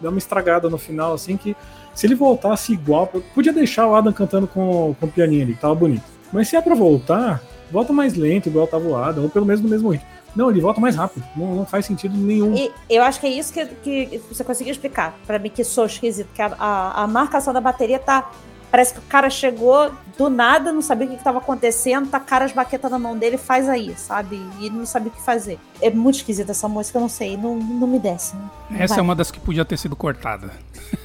Dá uma estragada no final, assim, que se ele voltasse igual, podia deixar o Adam cantando com, com o pianinho ali, tava bonito. Mas se é pra voltar, volta mais lento, igual tava o Adam, ou pelo menos no mesmo ritmo. Não, ele volta mais rápido, não, não faz sentido nenhum. E eu acho que é isso que, que você conseguiu explicar pra mim que sou esquisito, que a, a, a marcação da bateria tá. Parece que o cara chegou do nada, não sabia o que estava acontecendo, tá cara as baquetas na mão dele, faz aí, sabe? E não sabia o que fazer. É muito esquisita essa música, eu não sei, não, não me desce. Não essa vai. é uma das que podia ter sido cortada.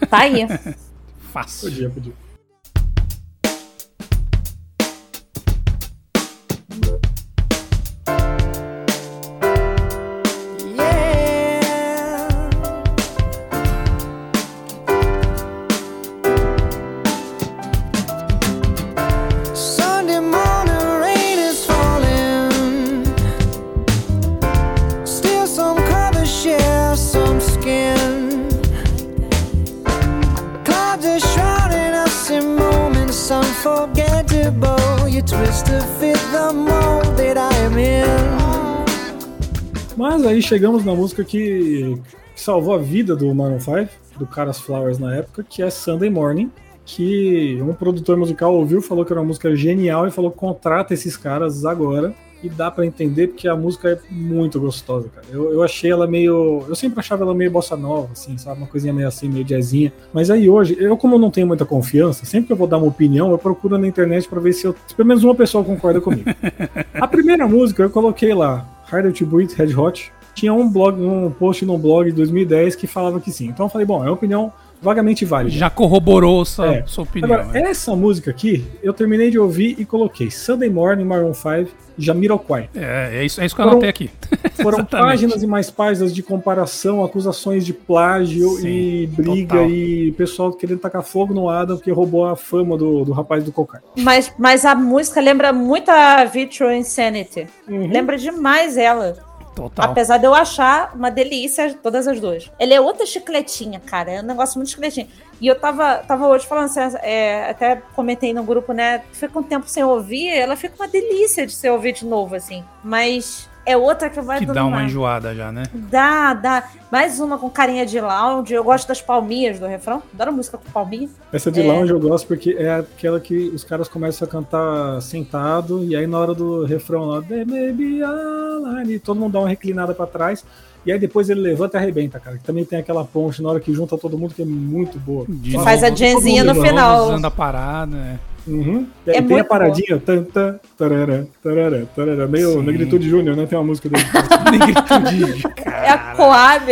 Tá aí. Fácil. Podia, podia. Aí chegamos na música que, que salvou a vida do Maroon 5, do Caras Flowers na época, que é Sunday Morning, que um produtor musical ouviu, falou que era uma música genial e falou contrata esses caras agora. E dá pra entender porque a música é muito gostosa, cara. Eu, eu achei ela meio. Eu sempre achava ela meio bossa nova, assim, sabe? Uma coisinha meio assim, meio jazzinha. Mas aí hoje, eu, como não tenho muita confiança, sempre que eu vou dar uma opinião, eu procuro na internet pra ver se, eu, se pelo menos uma pessoa concorda comigo. a primeira música eu coloquei lá, Harder to Breathe, Red Hot. Tinha um blog, um post no blog de 2010 que falava que sim. Então eu falei, bom, é uma opinião vagamente válida. Já corroborou sua, É. sua opinião. Agora, né? essa música aqui, eu terminei de ouvir e coloquei Sunday Morning, Maroon 5, Jamiroquai. É, é isso, é isso que eu Foram- anotei aqui. Foram páginas e mais páginas de comparação, acusações de plágio Sim, e briga total. e pessoal querendo tacar fogo no Adam porque roubou a fama do, do rapaz do cocaine. Mas, mas a música lembra muito a Virtual Insanity. Uhum. Lembra demais ela. Total. Apesar de eu achar uma delícia todas as duas. Ele é outra chicletinha, cara. É um negócio muito chicletinho. E eu tava, tava hoje falando assim, é, até comentei no grupo, né? Fica um tempo sem ouvir, ela fica uma delícia de se ouvir de novo, assim. Mas é outra que vai Que dá uma enjoada já, né? Dá, dá. Mais uma com carinha de lounge. Eu gosto das palminhas do refrão. Adoro música com palminha. Essa de É. lounge eu gosto porque é aquela que os caras começam a cantar sentado e aí na hora do refrão lá, "There may be a line", todo mundo dá uma reclinada pra trás e aí depois ele levanta e arrebenta, cara. Que também tem aquela ponte na hora que junta todo mundo que é muito boa. De Faz a jamzinha no final. Usando a parada, né? Uhum. E É tem a paradinha, tan, tan, tarará, tarará, tarará, meio Sim. Negritude Júnior, né? Tem uma música dele. Negritude. É a Coab.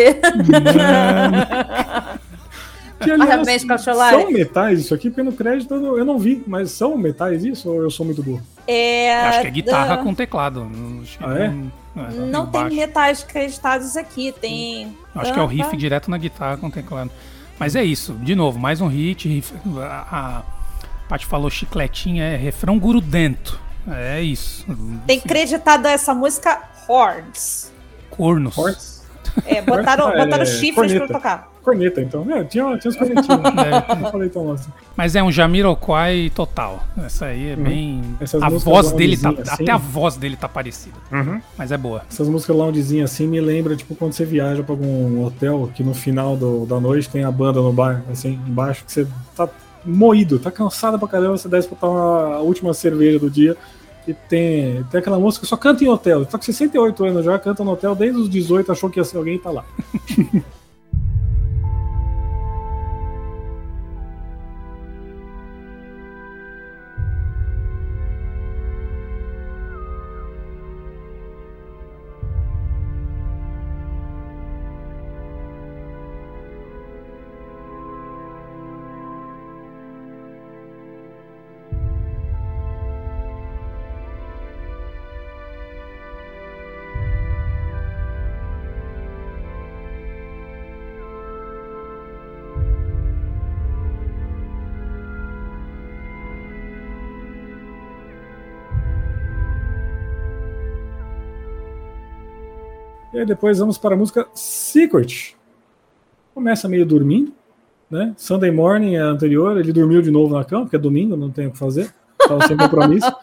Que, aliás, Parabéns, Cacholari. São metais isso aqui? Porque no crédito eu não- eu não vi, mas são metais isso ou eu sou muito burro? É, Acho que é guitarra da- com teclado. Não- acho que Ah, é? não- é, Não tem baixo. metais acreditados aqui. Tem. Acho que é o Ah, riff direto na guitarra com teclado. Mas é isso, de novo, mais um hit. riff- a, a Paty falou chicletinha, é refrão grudento. É isso. Tem creditado essa música Horns. Cornos. Horns? É, botaram, é, botaram chifres corneta. pra tocar. Corneta, então. É, tinha, tinha os cornetinhos. Deve não falei tão assim. Mas é um Jamiroquai total. Essa aí é bem. Uhum. Essas a voz dele tá. assim. Até a voz dele tá parecida. Mas é boa. Essas músicas loungezinhas assim me lembra, tipo, quando você viaja pra algum hotel que no final do, da noite tem a banda no bar, assim, embaixo, que você tá moído, tá cansado pra caramba, você desce pra tomar a última cerveja do dia e tem, tem aquela música que só canta em hotel. Tá com 68 anos já, canta no hotel desde os 18, achou que ia ser alguém e tá lá. E aí depois vamos para a música Secret. Começa meio dormindo, né? Sunday Morning é a anterior, ele dormiu de novo na cama, porque é domingo, não tem o que fazer. Tava sem compromisso.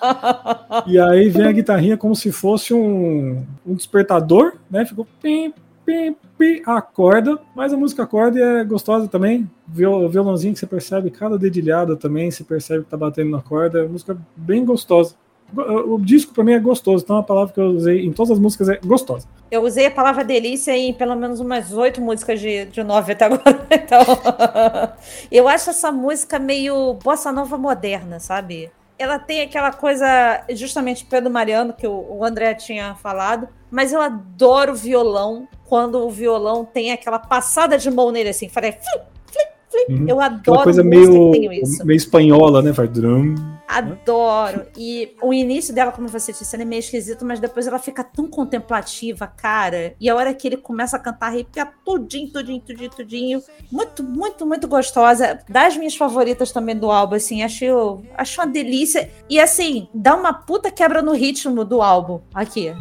E aí vem a guitarrinha como se fosse um, um despertador, né? Ficou pim, pim, pim, acorda, mas a música acorda e é gostosa também. Viol, violãozinho que você percebe, cada dedilhada também, você percebe que tá batendo na corda. É uma música bem gostosa. O disco pra mim é gostoso, então a palavra que eu usei em todas as músicas é gostosa. Eu usei a palavra delícia em pelo menos umas oito músicas de, de nove até agora. Então, eu acho essa música meio bossa nova moderna, sabe? Ela tem aquela coisa, justamente Pedro Mariano, que o, o André tinha falado, mas eu adoro violão quando o violão tem aquela passada de mão nele assim, falei. Uhum. Eu adoro coisa música meio, meio espanhola, né? Faz drum. Adoro. E o início dela, como você disse, é meio esquisito, mas depois ela fica tão contemplativa, cara. E a hora que ele começa a cantar, arrepia tudinho, tudinho, tudinho, tudinho. Muito, muito, muito gostosa. Das minhas favoritas também do álbum, assim. Acho, acho uma delícia. E assim, dá uma puta quebra no ritmo do álbum aqui.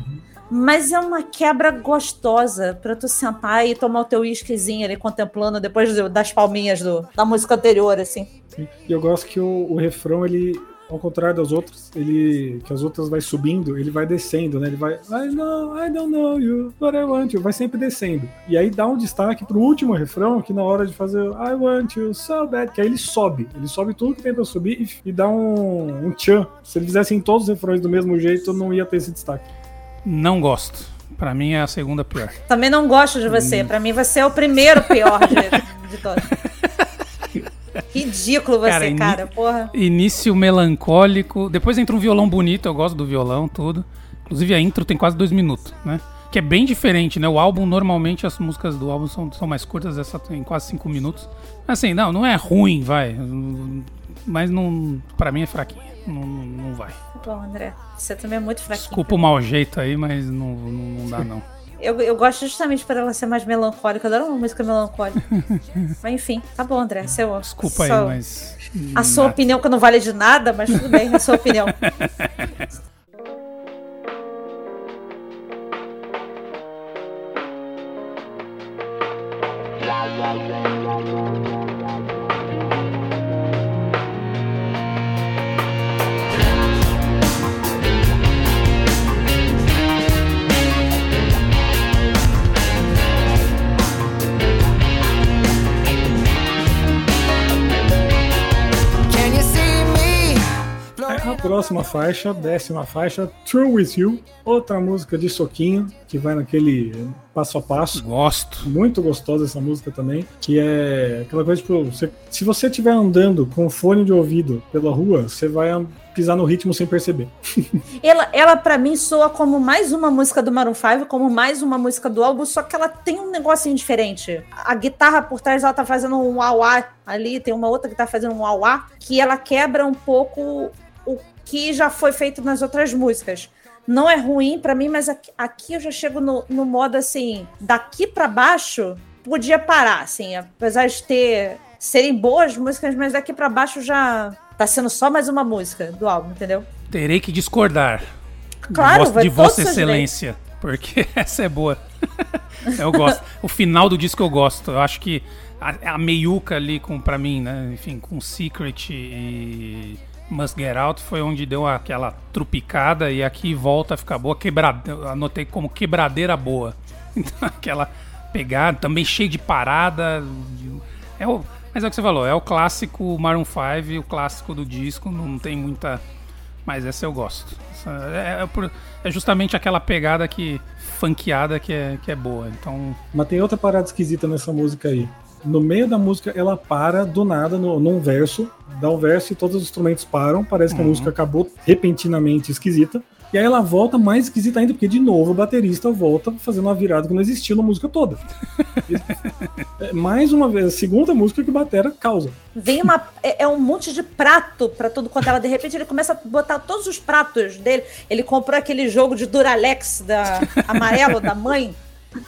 Mas é uma quebra gostosa pra tu sentar e tomar o teu whiskyzinho ali contemplando depois das palminhas do, da música anterior, assim. E eu gosto que o, o refrão, ele, ao contrário das outras, ele. Que as outras vai subindo, ele vai descendo, né? Ele vai. I know, I don't know you, but I want you. Vai sempre descendo. E aí dá um destaque pro último refrão, que na hora de fazer I want you so bad, que aí ele sobe. Ele sobe tudo que tem pra subir e, e dá um, um tchan. Se ele fizesse em todos os refrões do mesmo jeito, não ia ter esse destaque. Não gosto. Pra mim é a segunda pior. Também não gosto de você. Pra mim, você é o primeiro pior de, de todos. Ridículo você, Cara, cara. Porra. Início melancólico. Depois entra um violão bonito, eu gosto do violão, tudo. Inclusive a intro tem quase dois minutos, né? Que é bem diferente, né? O álbum, normalmente, as músicas do álbum são, são mais curtas, essa tem quase cinco minutos. Assim, não, não é ruim, vai. Mas não. Pra mim é fraquinha. Não, não, não vai. Tá bom, André. Você também é muito fraquinho. Desculpa o mau jeito aí, mas não, não, não dá, não. Eu, eu gosto justamente por ela ser mais melancólica. Eu adoro uma música melancólica. mas enfim, tá bom, André. Seu, Desculpa aí, mas. A sua opinião que não vale de nada, mas tudo bem, a sua opinião. próxima faixa, décima faixa, True With You, outra música de soquinho, que vai naquele passo a passo. Gosto. Muito gostosa essa música também, que é aquela coisa, tipo, você- se você estiver andando com fone de ouvido pela rua, você vai pisar no ritmo sem perceber. Ela, ela para mim, soa como mais uma música do Maroon 5, como mais uma música do álbum, só que ela tem um negocinho diferente. A guitarra por trás, ela tá fazendo um uauá ali, tem uma outra que tá fazendo um uauá, que ela quebra um pouco o que já foi feito nas outras músicas. Não é ruim pra mim, mas aqui, aqui eu já chego no, no modo assim, daqui pra baixo, podia parar, assim, apesar de ter serem boas músicas, mas daqui pra baixo já tá sendo só mais uma música do álbum, entendeu? Terei que discordar. Claro, de, vai de Vossa os Excelência. Porque essa é boa. eu gosto. O final do disco eu gosto. Eu acho que a, a meiuca ali com, pra mim, né? Enfim, com Secret e Must Get Out foi onde deu aquela trupicada e aqui volta a ficar boa. Quebrada, anotei como quebradeira boa. Então, aquela pegada, também cheio de parada. É o, mas é o que você falou, é o clássico Maroon 5, o clássico do disco, não tem muita. Mas essa eu gosto. Essa é, é por- é justamente aquela pegada que. funkeada que é, que é boa. Então. Mas tem outra parada esquisita nessa música aí. No meio da música, ela para do nada no, num verso, dá um verso e todos os instrumentos param. Parece que a Uhum. música acabou repentinamente esquisita. E aí ela volta mais esquisita ainda, porque de novo o baterista volta fazendo uma virada que não existiu na música toda. É, mais uma vez, a segunda música que o Batera causa. Vem uma. É, é um monte de prato pra tudo quanto ela. De repente ele começa a botar todos os pratos dele. Ele comprou aquele jogo de Duralex da amarelo da mãe.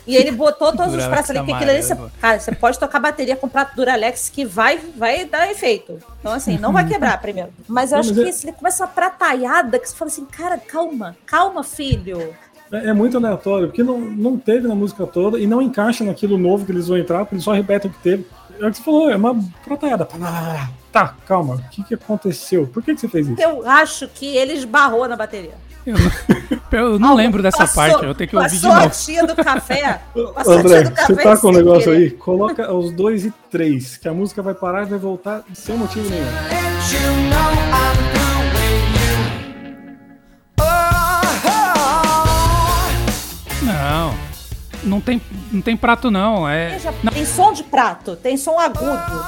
E ele botou todos os Duralex pratos ali. Que aquilo ali, você, cara, você pode tocar bateria com prato Duralex que vai, vai dar efeito. Então, assim, não vai quebrar primeiro. Mas eu Não, acho mas que é- esse, ele começa uma prataiada que você fala assim, cara, calma, calma, filho. É, é muito aleatório, porque não, não teve na música toda e não encaixa naquilo novo que eles vão entrar, porque eles só repetem o que teve. É o que você falou, é uma protaiada. Tá, calma, o que, que aconteceu? Por que, que você fez isso? Eu acho que ele esbarrou na bateria. Eu não, eu não lembro dessa passou- parte, eu tenho que ouvir de passou a novo. tia do café. André, do você café tá com o sem negócio querer. aí? Coloca os dois e três, que a música vai parar e vai voltar sem motivo nenhum. Não. Não tem, não tem prato, não. É. Veja, Tem som de prato, tem som agudo.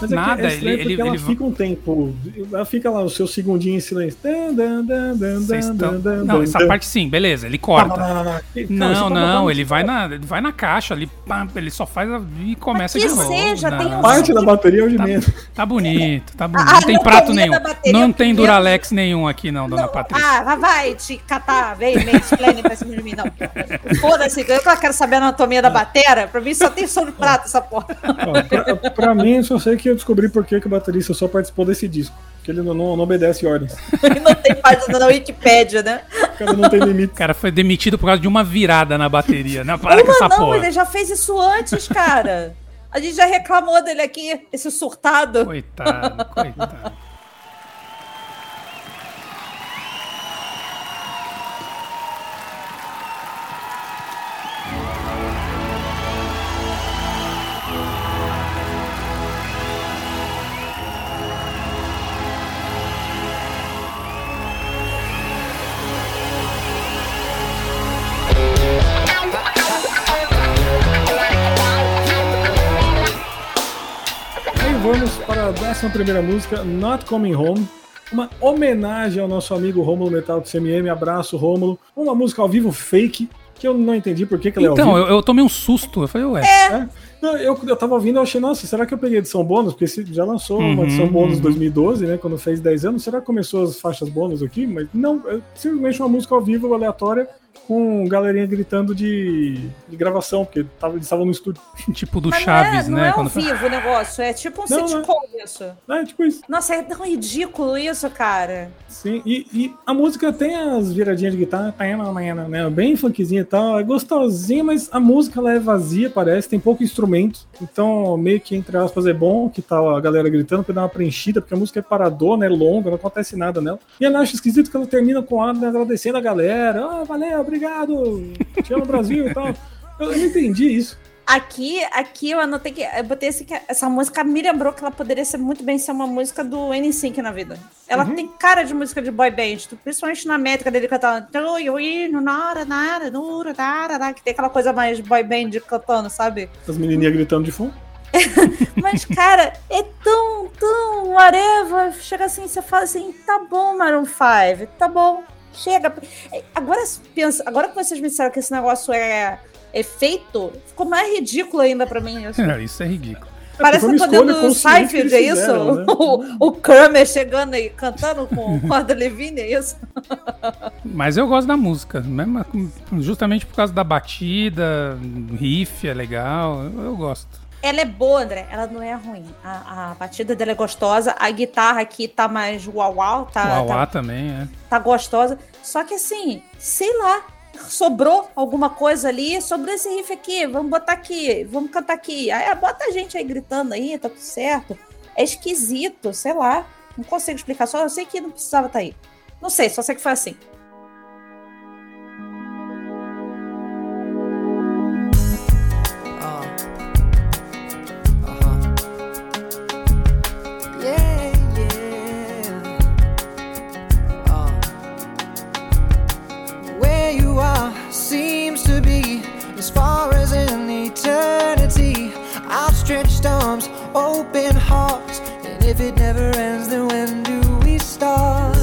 Mas é Nada, que é ele- ele- ela ele- fica um tempo. Ela fica lá o seu segundinho em silêncio. Dan, dan, dan, dan, Vocês dan, estão- dan, Não, essa dan. parte sim, beleza, ele Não, corta. não, não, não. Não, tá não, ele vai na, ele vai na caixa ali, pá, ele só faz a, e começa Que de novo. seja, tem Não, um- Parte da bateria é o de menos. Tá bonito, tá bonito. A não tem prato nenhum. Não tem. Duralex nenhum aqui, não, dona Não, Patrícia. ah, vai- te catar, vem, vem, explain pra cima de mim, não. Foda-se, eu que quero saber a anatomia da batera, pra mim só tem som de prato essa porra. Ó, pra, pra mim, eu só sei que eu descobri por que, o baterista só participou desse disco. Porque ele não, não, não obedece ordens. não tem página na Wikipédia, né? O cara não tem limite. O cara foi demitido por causa de uma virada na bateria. Não, para com Uma essa não, porra. ele já fez isso antes, cara. A gente já reclamou dele aqui, esse surtado. Coitado, coitado. Vamos para a 11 música, Not Coming Home. Uma homenagem ao nosso amigo Rômulo Metal do CMM. Abraço, Rômulo. Uma música ao vivo fake, que eu não entendi por que, que ela é ao Então, vivo. eu, eu tomei um susto. Eu falei, ué. É. Não, eu, eu tava ouvindo, eu achei, nossa, será que eu peguei edição bônus? Porque esse já lançou uma Uhum, edição bônus uhum. 2012, né? Quando fez 10 anos. Será que começou as faixas bônus aqui? Mas não, é simplesmente uma música ao vivo, aleatória, com galerinha gritando de, de gravação, porque tava, eles estavam no estúdio. Tipo do Mas Chaves, não é, né? não é quando ao foi- vivo o negócio, é tipo um Não, não. sitcom isso. É, tipo isso. Nossa, é tão ridículo isso, cara. Sim, e, e a música tem as viradinhas de guitarra, né? Bem funkzinha e tal, é gostosinha, mas a música ela é vazia, parece, tem pouco instrumento. Então, meio que, entre aspas, é bom que tá a galera gritando pra dar uma preenchida, porque a música é paradona, é longa, não acontece nada nela. E eu acho esquisito que ela termina com a agradecendo a galera. Ah, valeu, obrigado, te amo Brasil e tal. Eu, não entendi isso. Aqui, aqui eu anotei que. Eu botei assim que essa música me lembrou que ela poderia ser muito bem ser uma música do N5 na vida. Ela Uhum. tem cara de música de boy band, principalmente na métrica dele cantando. Que tem aquela coisa mais boy band cantando, sabe? As menininhas gritando de fundo. Mas, cara, é tão, tão whatever. Chega assim, você fala assim, tá bom, Maroon 5, tá bom. Chega. Agora, pensa, agora que vocês me disseram que esse negócio é efeito, ficou mais ridículo ainda pra mim. Isso. É, isso é ridículo. Parece que eu tô dentro do Seinfeld, é isso? fizeram, né? O, o Kramer chegando aí, cantando com corda Levine, é isso? Mas eu gosto da música, com- justamente por causa da batida, riff é legal, eu gosto. Ela é boa, André, ela não é ruim. A, a batida dela é gostosa, a guitarra aqui tá mais uau-uau, tá, o tá também, é. tá gostosa. Só que assim, sei lá, sobrou alguma coisa ali, sobrou esse riff aqui, vamos botar aqui, vamos cantar aqui. Aí bota a gente aí gritando aí, tá tudo certo. É esquisito, sei lá. Não consigo explicar, só eu sei que não precisava estar aí. Não sei, só sei que foi assim. Arms, open hearts, and if it never ends, then when do we start?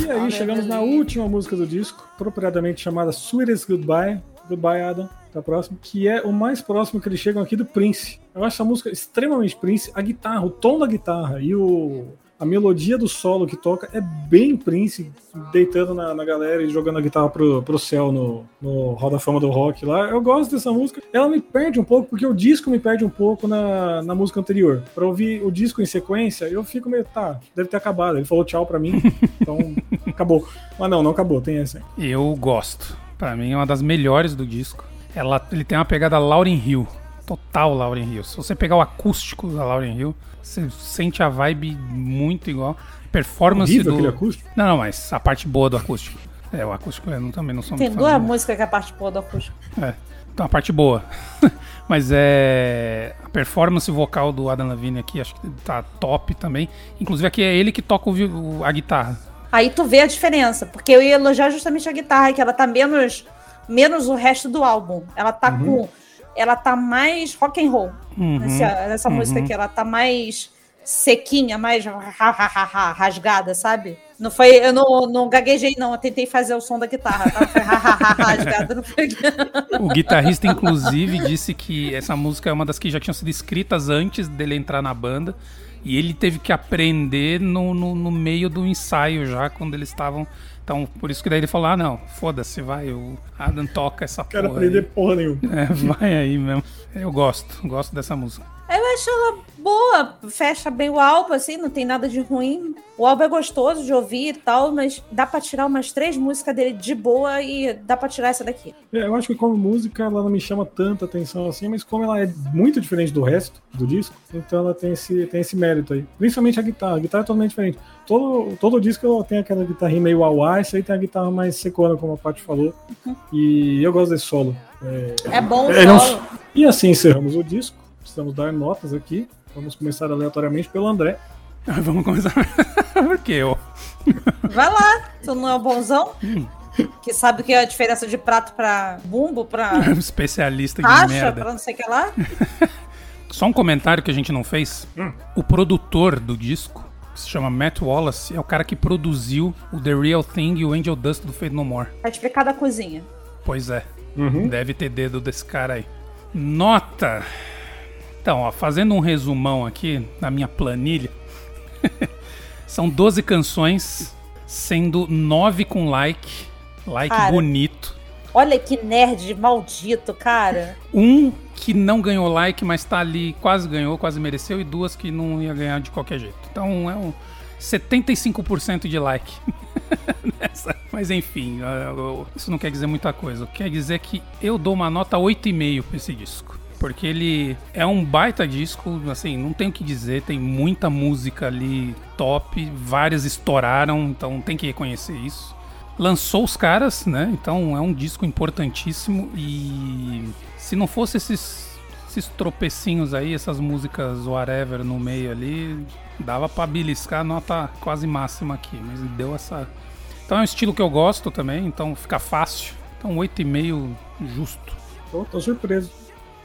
E aí chegamos na última música do disco, propriamente chamada Sweetest Goodbye. Goodbye, Adam. Até a próxima. Que é o mais próximo que eles chegam aqui do Prince. Eu acho essa música extremamente Prince. A guitarra, o tom da guitarra e o, a melodia do solo que toca é bem Prince, deitando na, na galera e jogando a guitarra pro, pro céu no, no Hall da Fama do Rock lá. Eu gosto dessa música. Ela me perde um pouco, porque o disco me perde um pouco na, na música anterior. Pra ouvir o disco em sequência, eu fico meio, tá, deve ter acabado. Ele falou tchau pra mim, então acabou. Mas não, não acabou, tem essa. Eu gosto. Pra mim é uma das melhores do disco. Ela, ele tem uma pegada Lauryn Hill. Total Lauryn Hill. Se você pegar o acústico da Lauryn Hill, você sente a vibe muito igual. Performance Horrível do. aquele acústico. Não, não, mas a parte boa do acústico. É, o acústico eu não, também não sou Tem muito duas né? músicas que é a parte boa do acústico. É, então a parte boa. Mas é. A performance vocal do Adam Levine aqui, acho que tá top também. Inclusive aqui é ele que toca o a guitarra. Aí tu vê a diferença, porque eu ia elogiar justamente a guitarra, que ela tá menos, menos o resto do álbum. Ela tá com. Ela tá mais rock and roll Uhum, nessa, nessa uhum. música aqui. Ela tá mais sequinha, mais rasgada, sabe? Não foi. Eu não, não gaguejei, não. Eu tentei fazer o som da guitarra. Tá? Foi rasgada, não foi. O guitarrista, inclusive, disse que essa música é uma das que já tinham sido escritas antes dele entrar na banda. E ele teve que aprender no, no, no meio do ensaio já, quando eles estavam. Então, por isso que daí ele falou: ah, não, foda-se, vai, o Adam toca essa Quero porra. aprender aí." porra nenhuma. É, vai aí mesmo. Eu gosto, gosto dessa música. Eu acho ela boa, fecha bem o álbum, assim, não tem nada de ruim. O álbum é gostoso de ouvir e tal, mas dá pra tirar umas três músicas dele de boa e dá pra tirar essa daqui. É, eu acho que como música ela não me chama tanta atenção assim, mas como ela é muito diferente do resto do disco, então ela tem esse, tem esse mérito aí. Principalmente a guitarra. A guitarra é totalmente diferente. Todo, todo disco tem aquela guitarrinha meio uau esse aí tem a guitarra mais secona, como a Paty falou. E eu gosto desse solo. É, É bom o É, não- solo. E assim encerramos o disco. Precisamos dar notas aqui. Vamos começar aleatoriamente pelo André. Vamos começar. Por quê? Eu... Vai lá, tu não é o bonzão? Que sabe o que é a diferença de prato pra bumbo, pra Um especialista de caixa, merda. pra não sei o que lá? Só um comentário que a gente não fez. O produtor do disco, que se chama Matt Wallace, é o cara que produziu o The Real Thing e o Angel Dust do Fade No More. Vai explicar da cozinha. Pois é. Deve ter dedo desse cara aí. Nota. Então, ó, fazendo um resumão aqui na minha planilha. São 12 canções, sendo 9 com like. Like Cara. bonito. Olha que nerd maldito, cara. Um que não ganhou like, mas tá ali, quase ganhou, quase mereceu, e duas que não ia ganhar de qualquer jeito. Então é um 75% de like. Mas enfim, eu- isso não quer dizer muita coisa. Quer dizer que eu dou uma nota 8,5 pra esse disco. Porque ele é um baita disco, assim, não tem o que dizer, tem muita música ali top, várias estouraram, então tem que reconhecer isso lançou os caras, né? Então é um disco importantíssimo e se não fosse esses, esses tropecinhos aí, essas músicas whatever no meio ali, dava pra beliscar nota quase máxima aqui, mas deu essa. Então é um estilo que eu gosto também, então fica fácil. Então 8,5 justo. Tô, tô surpreso.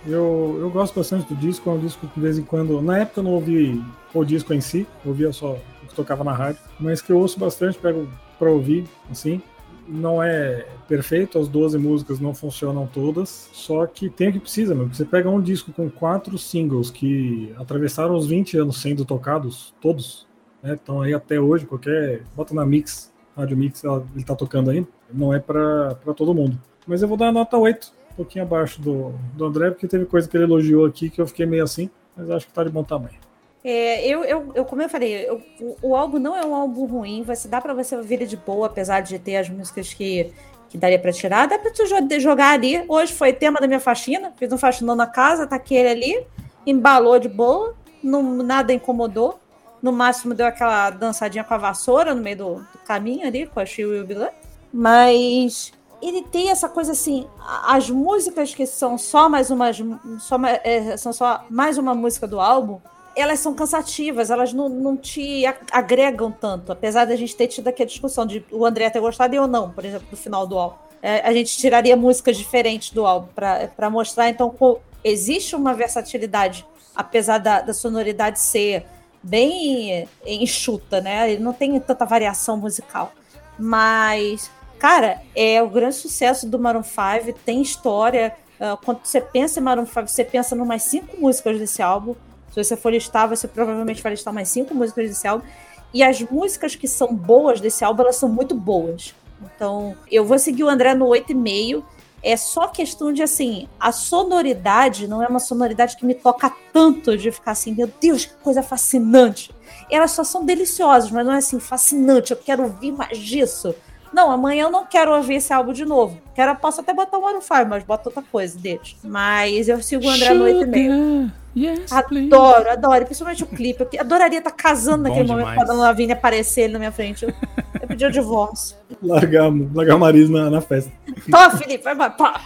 Eu, eu gosto bastante do disco, é um disco que de vez em quando. Na época eu não ouvi o disco em si, ouvia só o que tocava na rádio, mas que eu ouço bastante, pego pra ouvir, assim. Não é perfeito, as 12 músicas não funcionam todas, só que tem o que precisa, meu. Você pega um disco com quatro singles que atravessaram os 20 anos sendo tocados, todos, né? Aí até hoje, qualquer. Bota na Mix, Rádio Mix, ele tá tocando ainda. Não é pra todo mundo. Mas eu vou dar nota 8, um pouquinho abaixo do, do André, porque teve coisa que ele elogiou aqui que eu fiquei meio assim, mas acho que tá de bom tamanho. É, eu, eu, eu, como eu falei, eu- o, o álbum não é um álbum ruim, você dá pra você ouvir ele de boa, apesar de ter as músicas que, que daria pra tirar, dá pra tu jo- jogar ali. Hoje foi tema da minha faxina, fiz um faxinão na casa, taquei ele ali, embalou de boa, não, nada incomodou. No máximo deu aquela dançadinha com a vassoura no meio do, do caminho ali, com a Chiu e o Bilan. Mas ele tem essa coisa assim, as músicas que são só mais uma, só, é, são só mais uma música do álbum, elas são cansativas, elas não, não te agregam tanto, apesar da gente ter tido aqui a discussão de o André ter gostado e eu não, por exemplo, do final do álbum. É, a gente tiraria músicas diferentes do álbum para mostrar, então, existe uma versatilidade, apesar da, da sonoridade ser bem enxuta, né? Ele não tem tanta variação musical. Mas, cara, é o grande sucesso do Maroon 5, tem história. Ah, quando você pensa em Maroon 5, você pensa em umas cinco músicas desse álbum. Se você for listar, você provavelmente vai listar umas cinco músicas desse álbum. E as músicas que são boas desse álbum, elas são muito boas. Então, eu vou seguir o André no 8,5. É só questão de, assim, a sonoridade não é uma sonoridade que me toca tanto de ficar assim, meu Deus, que coisa fascinante. Elas só são deliciosas, mas não é assim, fascinante, eu quero ouvir mais disso. Não, amanhã eu não quero ouvir esse álbum de novo. Quero, posso até botar o Maroon 5, mas bota outra coisa deles. Mas eu sigo o André no 8,5. Yes, please. Adoro, adoro. Principalmente o clipe. Eu adoraria estar casando Bom naquele momento demais. com a Dona Lavínia aparecer ele na minha frente. Eu, eu pedi o divórcio. Largar, largar o Mariz na, na festa. Tó, Felipe, vai, pá.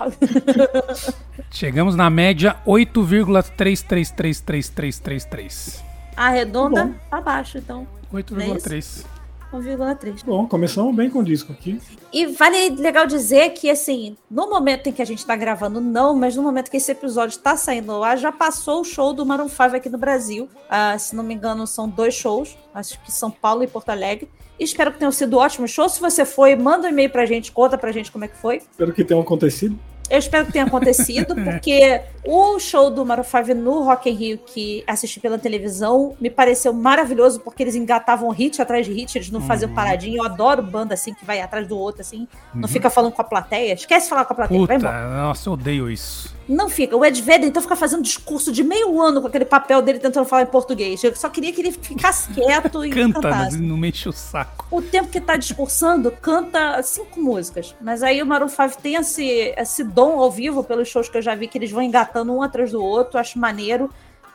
Chegamos na média 8,33333333. Arredonda pra baixo, então. 8,3. 1,3. Bom, começamos bem com o disco aqui. E vale legal dizer que, assim, no momento em que a gente tá gravando, não, mas no momento que esse episódio tá saindo ar, já passou o show do Maroon 5 aqui no Brasil. Ah, se não me engano, são dois shows, acho que São Paulo e Porto Alegre. Espero que tenham sido ótimos shows. Se você foi, manda um e-mail pra gente, conta pra gente como é que foi. Espero que tenha acontecido. Eu espero que tenha acontecido, porque o show do 5 no Rock in Rio, que assisti pela televisão, me pareceu maravilhoso, porque eles engatavam hit atrás de hit, eles não faziam paradinha. Eu adoro banda assim, que vai atrás do outro, assim, não fica falando com a plateia. Esquece de falar com a plateia, vai Puta, embora. nossa, eu odeio isso. Não fica. O Ed Vedder então fica fazendo discurso de meio ano com aquele papel dele tentando falar em português. Eu só queria que ele ficasse quieto e Canta, cantasse. não me enche o saco. O tempo que tá discursando, canta cinco músicas. Mas aí o Maroon 5 tem esse, esse dom ao vivo, pelos shows que eu já vi, que eles vão engatando um atrás do outro. Acho maneiro.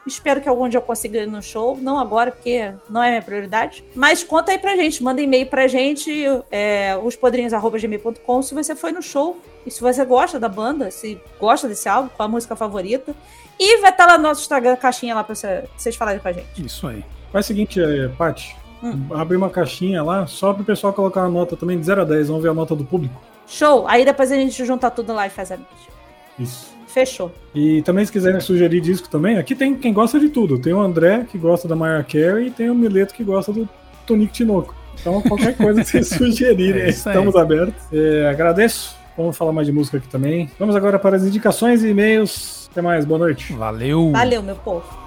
Espero que algum dia eu consiga ir no show. Não agora, porque não é minha prioridade. Mas conta aí pra gente. Manda e-mail pra gente, é, ospodrinhos.gmail.com, se você foi no show. E se você gosta da banda, se gosta desse álbum, qual a música favorita. E vai estar lá no nosso Instagram, caixinha lá pra você- vocês falarem com a gente. Isso aí. Faz o seguinte, é, Paty. Hum. Abre uma caixinha lá, só pro pessoal colocar uma nota também de 0 a 10. Vamos ver a nota do público. Show! Aí depois a gente junta tudo lá e faz a mídia. Isso. Fechou. E também, se quiserem sugerir disco também, aqui tem quem gosta de tudo. Tem o André, que gosta da Mariah Carey, e tem o Mileto, que gosta do Tonico Tinoco. Então, qualquer coisa que vocês sugerirem, É estamos abertos. É, agradeço. Vamos falar mais de música aqui também. Vamos agora para as indicações e e-mails. Até mais, boa noite. Valeu. Valeu, meu povo.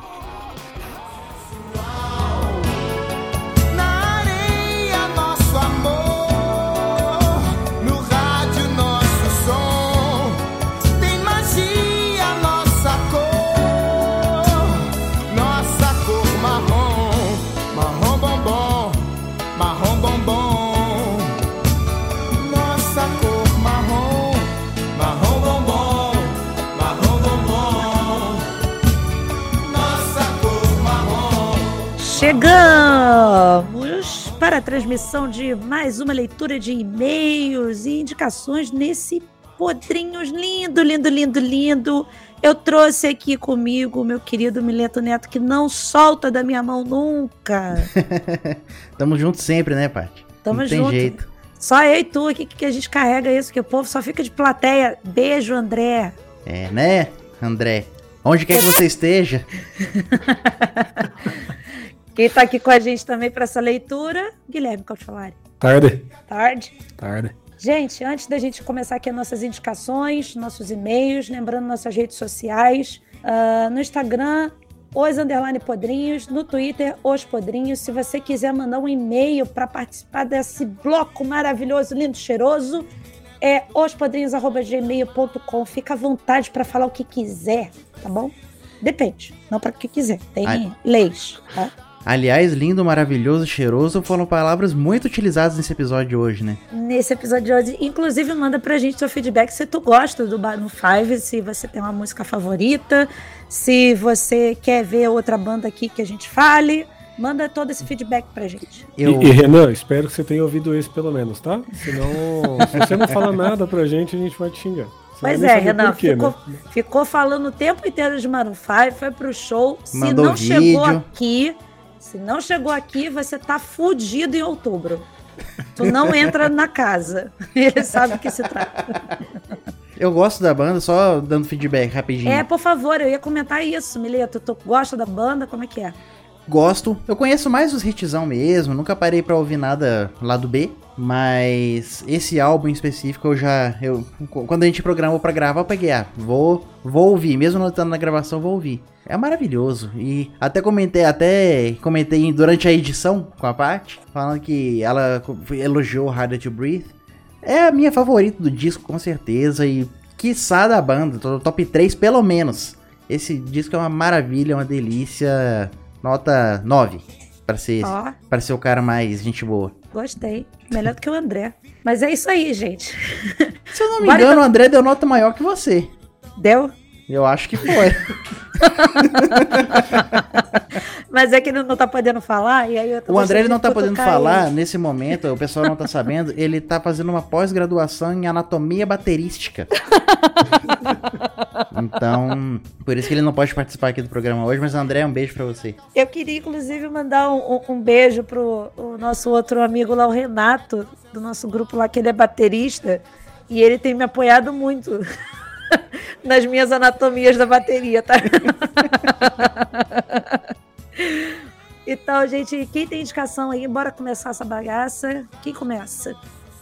Chegamos para a transmissão de mais uma leitura de e-mails e indicações nesse Podrinhos lindo, lindo, lindo, lindo. Eu trouxe aqui comigo o meu querido Mileto Neto, que não solta da minha mão nunca. Tamo junto sempre, né, Paty? Tamo Não tem junto. jeito. Só eu e tu aqui que a gente carrega isso, que o povo só fica de plateia. Beijo, André. É, né, André? Onde quer que você esteja, Quem tá aqui com a gente também para essa leitura, Guilherme Calciolari. Tarde. Tarde. Tarde. Gente, antes da gente começar aqui as nossas indicações, nossos e-mails, lembrando nossas redes sociais, ah, no Instagram, os underline podrinhos, no Twitter, os podrinhos. Se você quiser mandar um e-mail para participar desse bloco maravilhoso, lindo, cheiroso, é ospodrinhos.gmail.com. Fica à vontade para falar o que quiser, tá bom? Depende, não para o que quiser. Tem Ai. leis, tá? Aliás, lindo, maravilhoso, cheiroso foram palavras muito utilizadas nesse episódio de hoje, né? nesse episódio de hoje. Inclusive, manda pra gente seu feedback se tu gosta do Barno 5, se você tem uma música favorita, se você quer ver outra banda aqui que a gente fale. Manda todo esse feedback pra gente. Eu, E, e, Renan, espero que você tenha ouvido esse pelo menos, tá? Senão, se você não fala nada pra gente, a gente vai te xingar. Você Pois é, Renan, quê, ficou, né? ficou falando o tempo inteiro de Maroon 5, foi pro show. Se Mandou não chegou vídeo. aqui, se não chegou aqui, você tá fudido em outubro. Tu não entra na casa. Ele sabe o que se trata. eu gosto da banda, só dando feedback rapidinho. É, por favor, eu ia comentar isso, Mileto. Tu gosta da banda? Como é que é? Gosto. Eu conheço mais os hitzão mesmo, nunca parei pra ouvir nada lá do B. Mas esse álbum em específico eu já. Eu, quando a gente programou pra gravar, eu peguei, ah, vou, vou ouvir. Mesmo não estando na gravação, vou ouvir. É maravilhoso. E até comentei, até comentei durante a edição com a parte, falando que ela elogiou Harder to Breathe. É a minha favorita do disco, com certeza. E quiçá da banda, top 3 pelo menos. Esse disco é uma maravilha, uma delícia. Nota 9. Pra ser, Ó, pra ser o cara mais gente boa. gostei. Melhor do que o André. Mas é isso aí, gente. Se eu não me Bora engano, então. o André deu nota maior que você. Deu? Eu acho que foi. Mas é que ele não tá podendo falar, e aí eu tô o André ele não tá podendo falar ele. nesse momento, o pessoal não tá sabendo, ele tá fazendo uma pós-graduação em anatomia baterística. Então, por isso que ele não pode participar aqui do programa hoje, mas André, um beijo pra você. Eu queria, inclusive, mandar um, um- um beijo pro o nosso outro amigo lá, o Renato, do nosso grupo lá, que ele é baterista, e ele tem me apoiado muito nas minhas anatomias da bateria, tá? Então, gente, quem tem indicação aí, bora começar essa bagaça. Quem começa?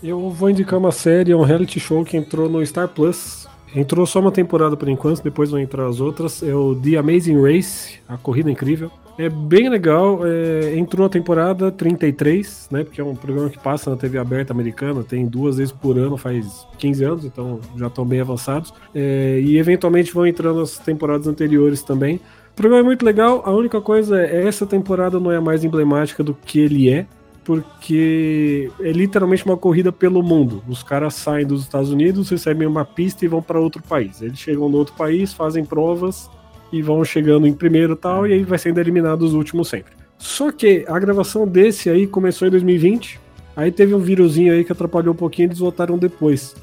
Eu vou indicar uma série, é um reality show que entrou no Star Plus. Entrou só uma temporada por enquanto, depois vão entrar as outras. É o The Amazing Race, a corrida incrível. É bem legal. é, entrou a temporada 33, né? Porque é um programa que passa na TV aberta americana, tem duas vezes por ano, faz 15 anos, então já estão bem avançados. É, e eventualmente vão entrando as temporadas anteriores também. O programa é muito legal. A única coisa é essa temporada não é mais emblemática do que ele é, porque é literalmente uma corrida pelo mundo. Os caras saem dos Estados Unidos, recebem uma pista e vão para outro país. Eles chegam no outro país, fazem provas e vão chegando em primeiro tal, e aí vai sendo eliminado os últimos sempre. Só que a gravação desse aí começou em 2020, aí teve um vírusinho aí que atrapalhou um pouquinho e eles voltaram depois.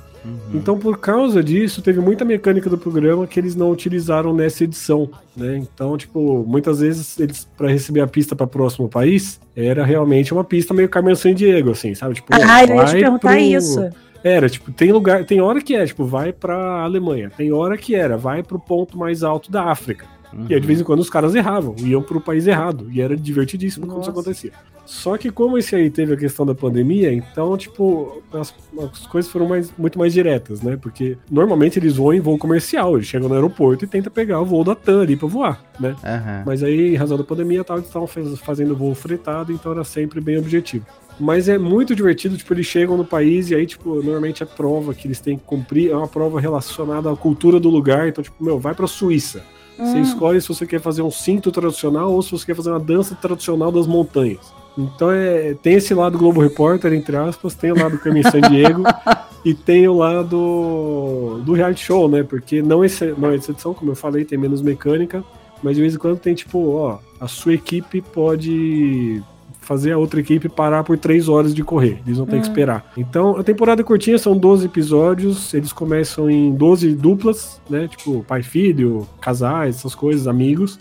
Então, por causa disso, teve muita mecânica do programa que eles não utilizaram nessa edição, né? Então, tipo, muitas vezes eles para receber a pista para próximo país, era realmente uma pista meio Carmen San Diego, assim, sabe? Tipo, Ah, eu ia te perguntar pro- isso. Era, tipo, tem lugar, tem hora que é, tipo, vai pra Alemanha, tem hora que era, vai pro ponto mais alto da África. E aí, de vez em quando os caras erravam, iam pro país errado, e era divertidíssimo quando isso Nossa. acontecia. Só que como esse aí teve a questão da pandemia, então, tipo, as, as coisas foram mais, muito mais diretas, né? Porque normalmente eles voam em voo comercial, eles chegam no aeroporto e tentam pegar o voo da TAM ali pra voar, né? Aham. Mas aí, em razão da pandemia, tal, eles estavam faz- fazendo voo fretado, então era sempre bem objetivo. Mas é muito divertido, tipo, eles chegam no país e aí, tipo, normalmente a prova que eles têm que cumprir é uma prova relacionada à cultura do lugar. Então, tipo, meu, vai pra Suíça. Você Hum. escolhe se você quer fazer um cinto tradicional ou se você quer fazer uma dança tradicional das montanhas. Então é, tem esse lado Globo Repórter, entre aspas, tem o lado Carmen San Diego e tem o lado do reality show, né? Porque não esse, não essa edição, como eu falei, tem menos mecânica, mas de vez em quando tem tipo, ó, a sua equipe pode fazer a outra equipe parar por três horas de correr. Eles vão ter que esperar. Então, a temporada é curtinha, são 12 episódios. Eles começam em 12 duplas, né? Tipo, pai filho, casais, essas coisas, amigos.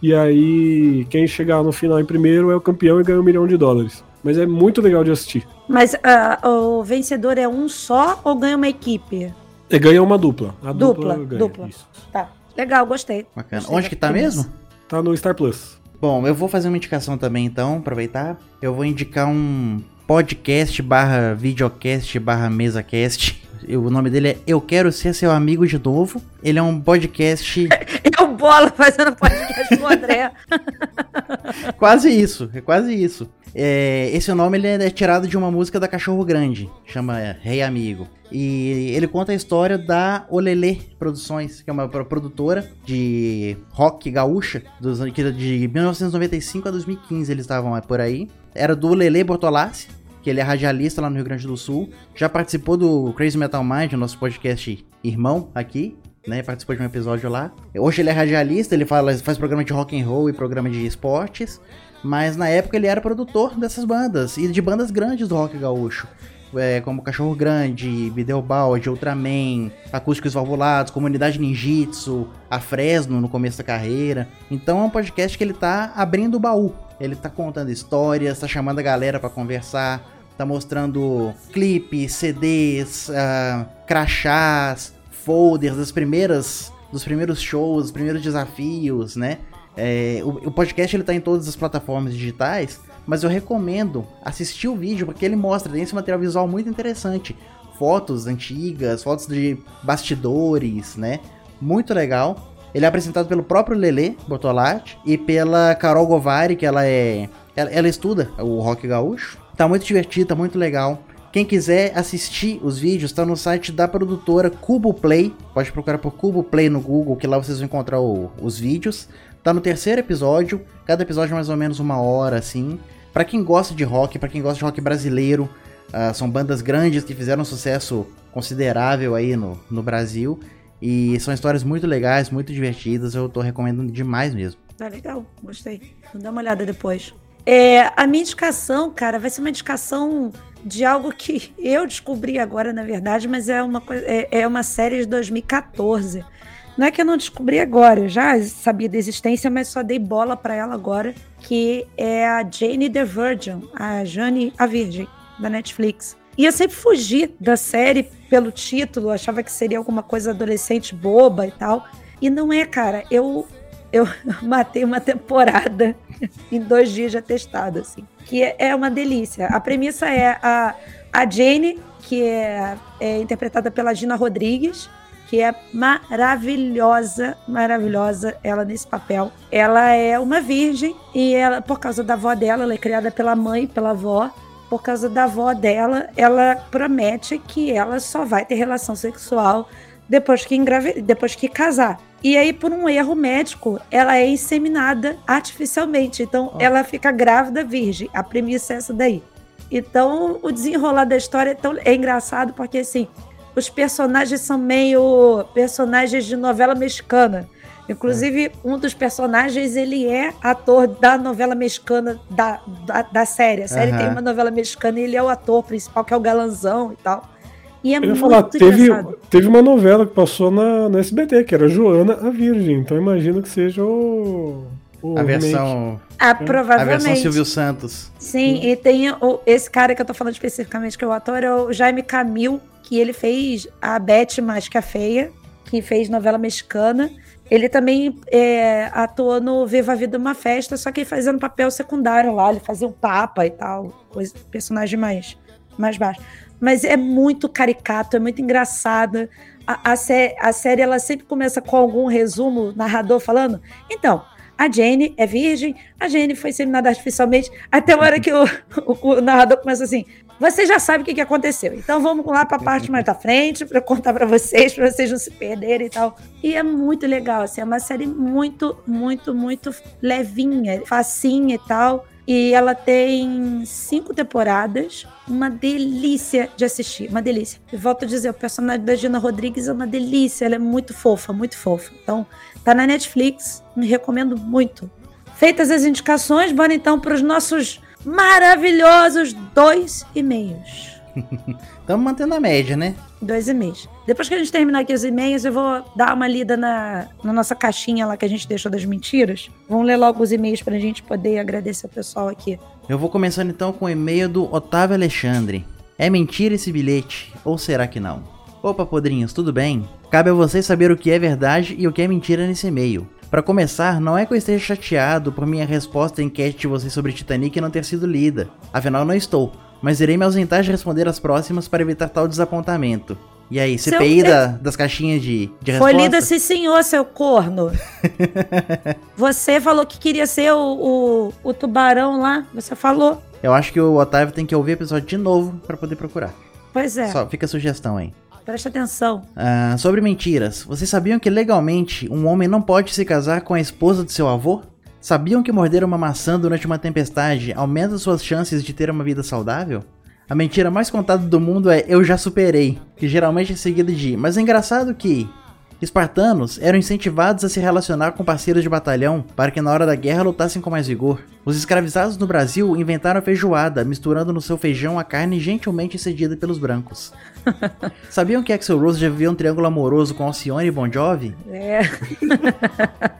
E aí, quem chegar no final em primeiro é o campeão e ganha um milhão de dólares. Mas é muito legal de assistir. Mas ah, o vencedor é um só ou ganha uma equipe? E ganha uma dupla. A dupla, Dupla, ganha. dupla. Isso. Tá. Legal, gostei. Bacana. Gostei Onde que tá mesmo? Tá no Star Plus. Bom, eu vou fazer uma indicação também então, aproveitar. Eu vou indicar um podcast barra videocast barra mesacast. Eu- O nome dele é Eu Quero Ser Seu Amigo de Novo. Ele é um podcast É o Bola fazendo podcast com o André. quase isso, é quase isso. É, esse nome ele é tirado de uma música da Cachorro Grande, chama Rei Amigo. E ele conta a história da Olelê Produções, que é uma pro- produtora de rock gaúcha, dos, que de 1995 a 2015 eles estavam é, por aí. Era do Olelê Bortolassi, que ele é radialista lá no Rio Grande do Sul. Já participou do Crazy Metal Mind, nosso podcast irmão aqui. Né, participou de um episódio lá. Hoje ele é radialista, ele fala, faz programa de rock and roll e programa de esportes. Mas na época ele era produtor dessas bandas e de bandas grandes do rock gaúcho. É, como Cachorro Grande, Bideobaldi, Ultraman, Acústicos Valvulados, Comunidade Ninjitsu, a Fresno no começo da carreira. Então é um podcast que ele tá abrindo o baú. Ele tá contando histórias, tá chamando a galera pra conversar, tá mostrando clipes, CDs, ah, crachás, folders das primeiras, dos primeiros shows, dos primeiros desafios, né? É, o, o podcast ele tá em todas as plataformas digitais, mas eu recomendo assistir o vídeo porque ele mostra, tem esse material visual muito interessante. Fotos antigas, fotos de bastidores, né? Muito legal. Ele é apresentado pelo próprio Lele Bortolatti e pela Carol Govari, que ela é. Ela, ela estuda o rock gaúcho. Tá muito divertido, tá muito legal. Quem quiser assistir os vídeos, tá no site da produtora Cubo Play. Pode procurar por Cubo Play no Google, que lá vocês vão encontrar o- os vídeos. Tá no terceiro episódio, cada episódio é mais ou menos uma hora, assim. Pra quem gosta de rock, pra quem gosta de rock brasileiro, ah, são bandas grandes que fizeram um sucesso considerável aí no, no Brasil. E são histórias muito legais, muito divertidas, eu tô recomendando demais mesmo. Tá legal, gostei. Vou dar uma olhada depois. É, a minha indicação, cara, vai ser uma indicação de algo que eu descobri agora, na verdade, mas é uma, é, é uma série de 2014. Não é que eu não descobri agora, eu já sabia da existência, mas só dei bola pra ela agora, que é a Jane the Virgin, a Jane a Virgem, da Netflix. E eu sempre fugi da série pelo título, achava que seria alguma coisa adolescente boba e tal. E não é, cara. Eu eu matei uma temporada em dois dias de atestado, assim. Que é- é uma delícia. A premissa é a, a Jane, que é, é interpretada pela Gina Rodrigues, que é maravilhosa, maravilhosa ela nesse papel. Ela é uma virgem e ela, por causa da avó dela, ela é criada pela mãe, pela avó. Por causa da avó dela, ela promete que ela só vai ter relação sexual depois que engrave... depois que casar. E aí, por um erro médico, ela é inseminada artificialmente. Então, oh. ela fica grávida virgem. A premissa é essa daí. Então, o desenrolar da história é, tão... é engraçado porque, assim, os personagens são meio personagens de novela mexicana. Inclusive, um dos personagens, ele é ator da novela mexicana da, da, da série. A série uhum. tem uma novela mexicana e ele é o ator principal, que é o galanzão e tal. E é Eu muito falar, teve, teve uma novela que passou na, na SBT, que era Joana a Virgem. Então imagino que seja o. o a versão. Ah, provavelmente. A versão Silvio Santos. Sim, e tem o, esse cara que eu tô falando especificamente, que é o ator, é o Jaime Camil, que ele fez a Beth Mais que a Feia, que fez novela mexicana. Ele também é, atuou no Viva a Vida uma Festa, só que fazendo papel secundário lá, ele fazia um papa e tal, coisa, personagem mais, mais baixo. Mas é muito caricato, é muito engraçada. A, a, sé, a série ela sempre começa com algum resumo, narrador falando. Então, a Jane é virgem, a Jane foi seminada artificialmente, até a hora que o, o, o narrador começa assim: você já sabe o que, que aconteceu. Então vamos lá para a parte mais da frente para contar para vocês, para vocês não se perderem e tal. E é muito legal, assim, é uma série muito, muito, muito levinha, facinha e tal. E ela tem cinco temporadas, uma delícia de assistir, uma delícia. E volto a dizer, o personagem da Gina Rodrigues é uma delícia, ela é muito fofa, muito fofa. Então, tá na Netflix, me recomendo muito. Feitas as indicações, bora então para os nossos maravilhosos dois e-mails. Estamos mantendo a média, né? Dois e-mails. Depois que a gente terminar aqui os e-mails, eu vou dar uma lida na, na nossa caixinha lá que a gente deixou das mentiras. Vamos ler logo os e-mails para a gente poder agradecer o pessoal aqui. Eu vou começando então com o e-mail do Otávio Alexandre. É mentira esse bilhete? Ou será que não? Opa, podrinhos, tudo bem? Cabe a vocês saber o que é verdade e o que é mentira nesse e-mail. Para começar, não é que eu esteja chateado por minha resposta à enquete de vocês sobre Titanic não ter sido lida. Afinal, não estou. Mas irei me ausentar de responder as próximas para evitar tal desapontamento. E aí, CPI seu... da, das caixinhas de, de Foi lida sim senhor, seu corno. você falou que queria ser o, o, o, tubarão lá. Você falou. Eu acho que o Otávio tem que ouvir o episódio de novo para poder procurar. Pois é. Só fica a sugestão aí. Preste atenção. Ah, sobre mentiras. Vocês sabiam que legalmente um homem não pode se casar com a esposa de seu avô? Sabiam que morder uma maçã durante uma tempestade aumenta suas chances de ter uma vida saudável? A mentira mais contada do mundo é eu já superei, que geralmente é seguida de mas é engraçado que Espartanos eram incentivados a se relacionar com parceiros de batalhão para que na hora da guerra lutassem com mais vigor. Os escravizados no Brasil inventaram a feijoada, misturando no seu feijão a carne gentilmente cedida pelos brancos. Sabiam que Axel Rose já viveu um triângulo amoroso com Alcione e Bon Jovi? É.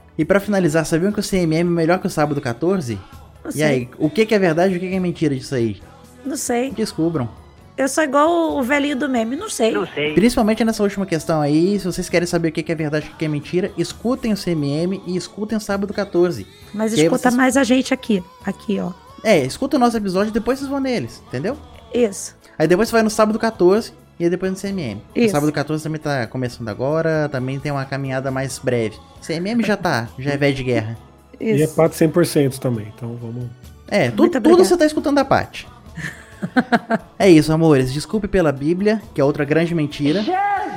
e para finalizar, sabiam que o CMM é melhor que o Sábado 14? Não e aí, o que, é verdade e o que é mentira disso aí? Não sei. Descubram. Eu sou igual o velhinho do meme, não sei. Não sei. Principalmente nessa última questão aí, se vocês querem saber o que é verdade e o que é mentira, escutem o CMM e escutem o Sábado 14. Mas escuta vocês... mais a gente aqui. Aqui, ó. É, escuta o nosso episódio e depois vocês vão neles, entendeu? Isso. Aí depois você vai no Sábado 14 e depois no CMM. Isso. O Sábado 14 também tá começando agora, também tem uma caminhada mais breve. CMM já tá, já é velho de guerra. Isso. E é Pat 100% também, então vamos... É, tu, tudo você tá escutando da Pat é isso, amores. Desculpe pela Bíblia, que é outra grande mentira.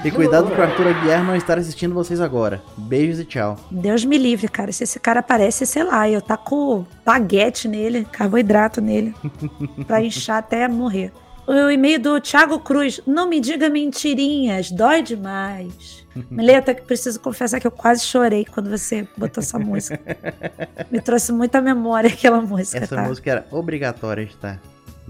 E cuidado pro Arthur Aguiar não estar assistindo vocês agora. Beijos e tchau. Deus me livre, cara. Se esse cara aparece, sei lá, eu taco baguete nele, carboidrato nele, pra inchar até morrer. O e-mail do Thiago Cruz. Não me diga mentirinhas, dói demais. Meleta, que preciso confessar que eu quase chorei quando você botou essa música. Me trouxe muita memória aquela música. Essa tá? música era obrigatória de estar.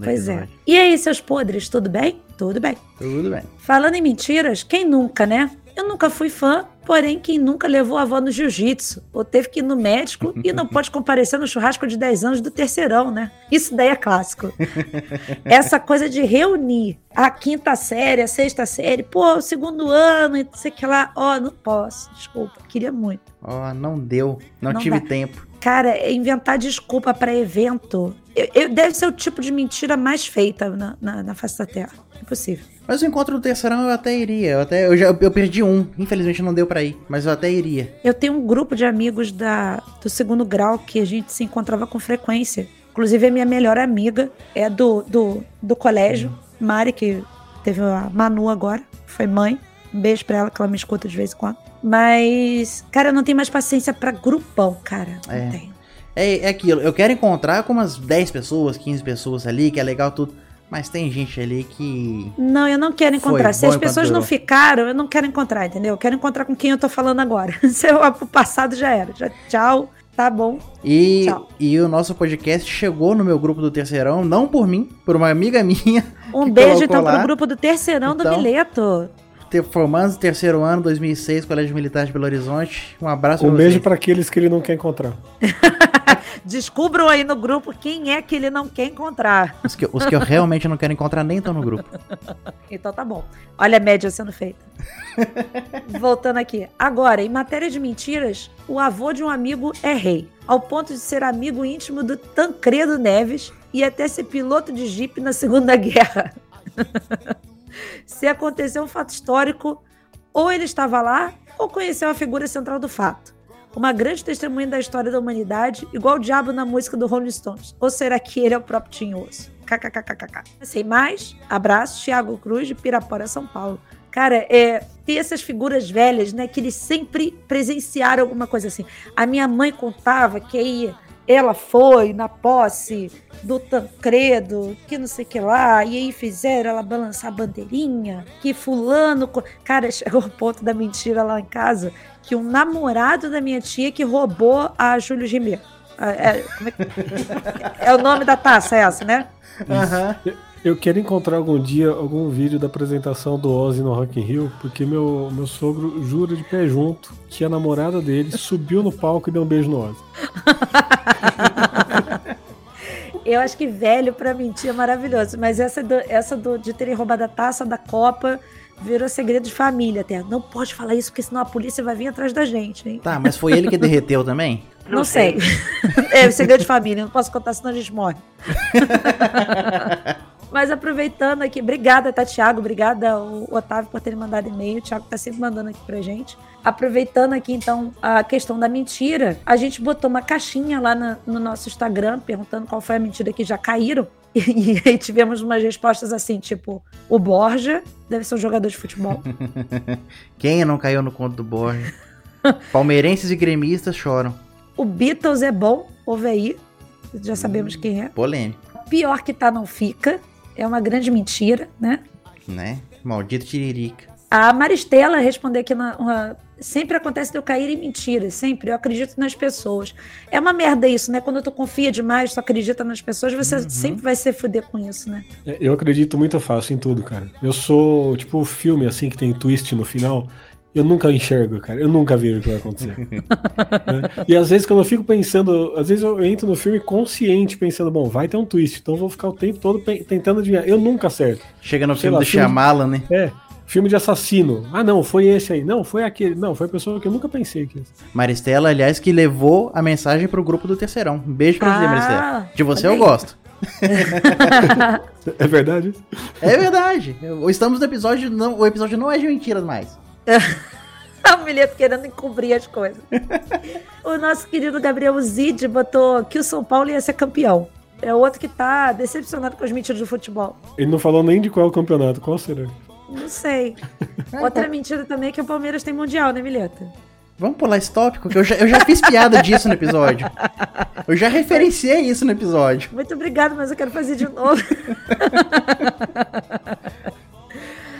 Pois é. E aí, seus podres, tudo bem? Tudo bem. Tudo bem. Falando em mentiras, quem nunca, né? Eu nunca fui fã, porém, quem nunca levou a avó no jiu-jitsu, ou teve que ir no médico e não pode comparecer no churrasco de 10 anos do terceirão, né? Isso daí é clássico. Essa coisa de reunir a quinta série, a sexta série, pô, o segundo ano, e sei que lá, ó, oh, não posso, desculpa, queria muito. Ó, oh, não deu, não, não tive dá. tempo. Cara, é inventar desculpa pra evento. eu- eu- deve ser o tipo de mentira mais feita na, na, na face da Terra. Impossível. Mas o encontro do terceirão eu até iria. Eu, até, eu, já, eu perdi um. Infelizmente não deu pra ir. Mas eu até iria. Eu tenho um grupo de amigos da, do segundo grau que a gente se encontrava com frequência. Inclusive, a minha melhor amiga é do, do, do colégio, Mari, que teve a Manu agora, foi mãe. Um beijo pra ela, que ela me escuta de vez em quando. Mas, cara, eu não tenho mais paciência pra grupão, cara. Não É. tenho. É, é aquilo. Eu quero encontrar com umas 10 pessoas, 15 pessoas ali, que é legal tudo. Mas tem gente ali que. Não, eu não quero encontrar. Se as pessoas não durou. ficaram, eu não quero encontrar, entendeu? Eu quero encontrar com quem eu tô falando agora. Se eu, o passado já era. Já, tchau, tá bom. E, Tchau. e o nosso podcast chegou no meu grupo do terceirão, não por mim, por uma amiga minha, Um beijo, então, lá. pro grupo do terceirão do Então. Mileto. Formando terceiro ano, 2006, Colégio Militar de Belo Horizonte. Um abraço Um pra beijo pra aqueles que ele não quer encontrar. Descubram aí no grupo quem é que ele não quer encontrar. Os que, os que eu realmente não quero encontrar nem estão no grupo. Então tá bom. Olha a média sendo feita. Voltando aqui. Agora, em matéria de mentiras, o avô de um amigo é rei, ao ponto de ser amigo íntimo do Tancredo Neves e até ser piloto de jipe na Segunda Guerra. Se aconteceu um fato histórico, ou ele estava lá, ou conheceu a figura central do fato. Uma grande testemunha da história da humanidade, igual o diabo na música do Rolling Stones. Ou será que ele é o próprio Tinhoso? KKKKK. Sem mais, abraço, Thiago Cruz, de Pirapora, São Paulo. Cara, é, tem essas figuras velhas, né, que eles sempre presenciaram alguma coisa assim. A minha mãe contava que aí ela foi na posse do Tancredo, que não sei o que lá, e aí fizeram ela balançar a bandeirinha, que fulano... Cara, chegou o ponto da mentira lá em casa, que um namorado da minha tia que roubou a Júlio. Ah, É, é, que- é o nome da taça essa, né? Aham. Eu quero encontrar algum dia algum vídeo da apresentação do Ozzy no Rock in Rio, porque meu, meu sogro jura de pé junto que a namorada dele subiu no palco e deu um beijo no Ozzy. Eu acho que velho pra mentir é maravilhoso, mas essa, do- essa do- de terem roubado a taça da Copa virou segredo de família até. Não pode falar isso, porque senão a polícia vai vir atrás da gente, hein? Tá, mas foi ele que derreteu também? Não, sei. é segredo de família, não posso contar, senão a gente morre. Mas aproveitando aqui, obrigada, tá, Thiago? Obrigada, o Otávio, por terem mandado e-mail. O Thiago tá sempre mandando aqui pra gente. Aproveitando aqui, então, a questão da mentira, a gente botou uma caixinha lá na- no nosso Instagram, perguntando qual foi a mentira que já caíram. E, aí tivemos umas respostas assim, tipo, o Borja deve ser um jogador de futebol. Quem não caiu no conto do Borja? Palmeirenses e gremistas choram. O Beatles é bom, ouve aí. Já sabemos quem é. Polêmico, Pior que tá, não fica. É uma grande mentira, né? né? Maldito tiririca. A Maristela respondeu aqui na. uma- sempre acontece de eu cair em mentiras, sempre. Eu acredito nas pessoas. É uma merda isso, né? Quando tu confia demais, tu acredita nas pessoas, você sempre vai se fuder com isso, né? É, Eu acredito muito fácil em tudo, cara. Eu sou tipo o filme assim que tem twist no final. Eu nunca enxergo, cara. Eu nunca vejo o que vai acontecer. Né? E às vezes quando eu fico pensando, às vezes eu entro no filme consciente pensando, bom, vai ter um twist, então eu vou ficar o tempo todo tentando adivinhar. Eu nunca acerto. Chega no Sei filme lá, do filme- Shyamalan, né? É, filme de assassino. Ah, não, foi esse aí. Não, foi aquele. Não, foi a pessoa que eu nunca pensei que. Maristela, aliás, que levou a mensagem pro grupo do Terceirão. Um beijo pra você, Ah, Maristela. De você eu gosto. É verdade isso? É verdade. Estamos no episódio. Não, o episódio não é de mentiras mais. o Milheto querendo encobrir as coisas. o nosso querido Gabriel Zid botou que o São Paulo ia ser campeão. É outro que tá decepcionado com as mentiras do futebol. Ele não falou nem de qual campeonato. Qual será? Não sei. Outra mentira também é que o Palmeiras tem mundial, né, Milheta? Vamos pular esse tópico, que eu já, eu já fiz piada disso no episódio. Eu já referenciei isso no episódio. Muito obrigado, mas eu quero fazer de novo.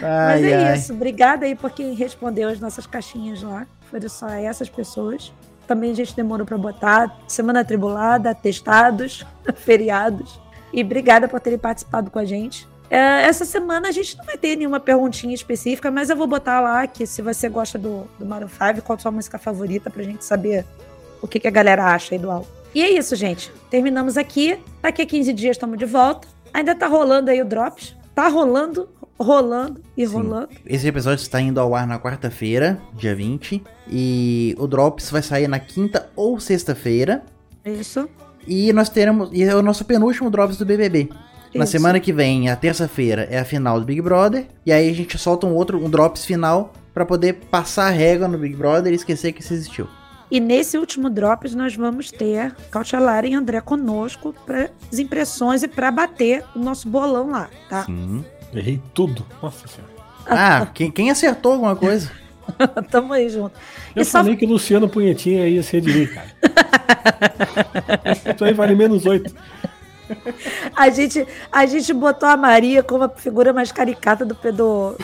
Ai, Mas é ai. isso. Obrigada aí por quem respondeu as nossas caixinhas lá. Foram só essas pessoas. Também a gente demorou para botar. Semana atribulada, atestados, feriados. E obrigada por terem participado com a gente. É, essa semana a gente não vai ter nenhuma perguntinha específica, mas eu vou botar lá que se você gosta do, do Maroon 5, qual a sua música favorita pra gente saber o que, que a galera acha aí do álbum. E é isso, gente. Terminamos aqui. Daqui a 15 dias estamos de volta. Ainda tá rolando aí o Drops. Tá rolando, rolando e Sim. rolando. Esse episódio está indo ao ar na quarta-feira, dia 20. E o Drops vai sair na quinta ou sexta-feira. Isso. E nós teremos. E é o nosso penúltimo Drops do BBB. Na Isso. semana que vem, a terça-feira, é a final do Big Brother. E aí a gente solta um outro, um Drops final pra poder passar a régua no Big Brother e esquecer que isso existiu. E nesse último Drops nós vamos ter Cautelar e André conosco para as impressões e para bater o nosso bolão lá, tá? Sim. Errei tudo. Nossa senhora. Ah, quem, quem acertou alguma coisa? Tamo aí junto. Eu E só- falei que o Luciano Punhetinha ia ser de mim, cara. Isso aí vale menos oito. A gente, a gente botou a Maria como a figura mais caricata do pedo.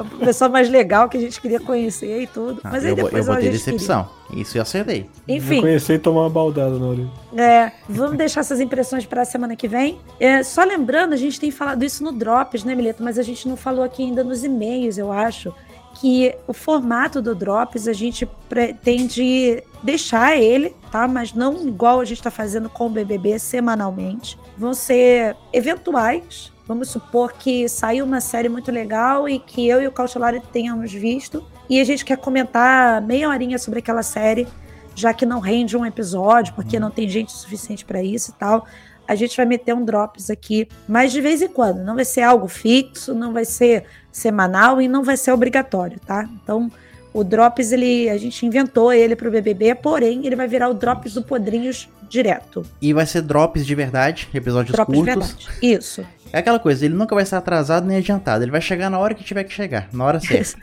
A pessoa mais legal que a gente queria conhecer e tudo. Ah, Mas aí eu, depois eu botei decepção. Isso eu acertei. queria. Enfim, Reconhecer e tomar uma baldada na orelha. É, vamos deixar essas impressões para a semana que vem. É, só lembrando, a gente tem falado isso no Drops, né, Mileto? Mas a gente não falou aqui ainda nos e-mails, eu acho. Que o formato do Drops a gente pretende deixar ele, tá? Mas não igual a gente está fazendo com o BBB semanalmente. Vão ser eventuais. Vamos supor que saiu uma série muito legal e que eu e o Cautelari tenhamos visto. E a gente quer comentar meia horinha sobre aquela série já que não rende um episódio, porque não tem gente suficiente para isso e tal, a gente vai meter um drops aqui, mas de vez em quando. Não vai ser algo fixo, não vai ser semanal e não vai ser obrigatório, tá? Então, o drops ele a gente inventou ele pro BBB, porém ele vai virar o drops do Podrinhos direto. E vai ser Drops de verdade, episódios Drops de curtos. verdade. Isso. É aquela coisa, ele nunca vai estar atrasado nem adiantado. Ele vai chegar na hora que tiver que chegar, na hora certa.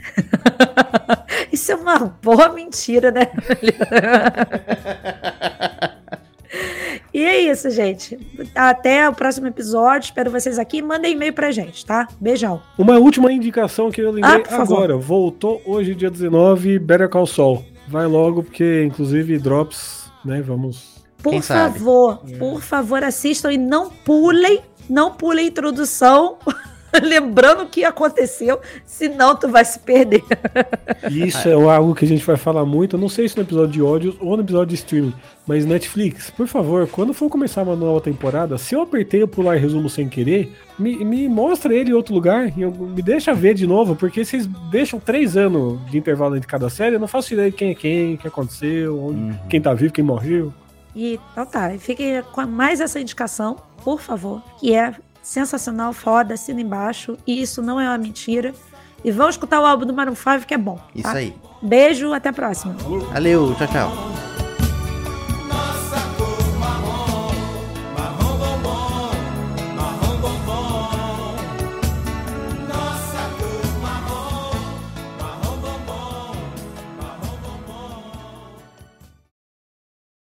Isso é uma boa mentira, né? E é isso, gente. Até o próximo episódio. Espero vocês aqui. Mandem e-mail pra gente, tá? Beijão. Uma última indicação que eu lembrei Ah, favor. agora. Voltou hoje, dia 19, Better Call Saul. Vai logo, porque inclusive Drops, né? Vamos. Por favor, por favor, assistam e não pulem, não pulem a introdução. Lembrando o que aconteceu, senão tu vai se perder. E isso é algo que a gente vai falar muito. Eu não sei se no episódio de ódios ou no episódio de streaming. Mas Netflix, por favor, quando for começar uma nova temporada, se eu apertei o pular resumo sem querer, me, me mostra ele em outro lugar. e me deixa ver de novo, porque vocês deixam três anos de intervalo entre cada série. Eu não faço ideia de quem é quem, o que aconteceu, onde- Uhum. quem tá vivo, quem morreu. E então tá, fiquem com mais essa indicação, por favor, que é sensacional, foda, assina embaixo. E isso não é uma mentira. E vão escutar o álbum do Maroon 5, que é bom. Isso tá? aí. Beijo, até a próxima. Valeu, tchau, tchau.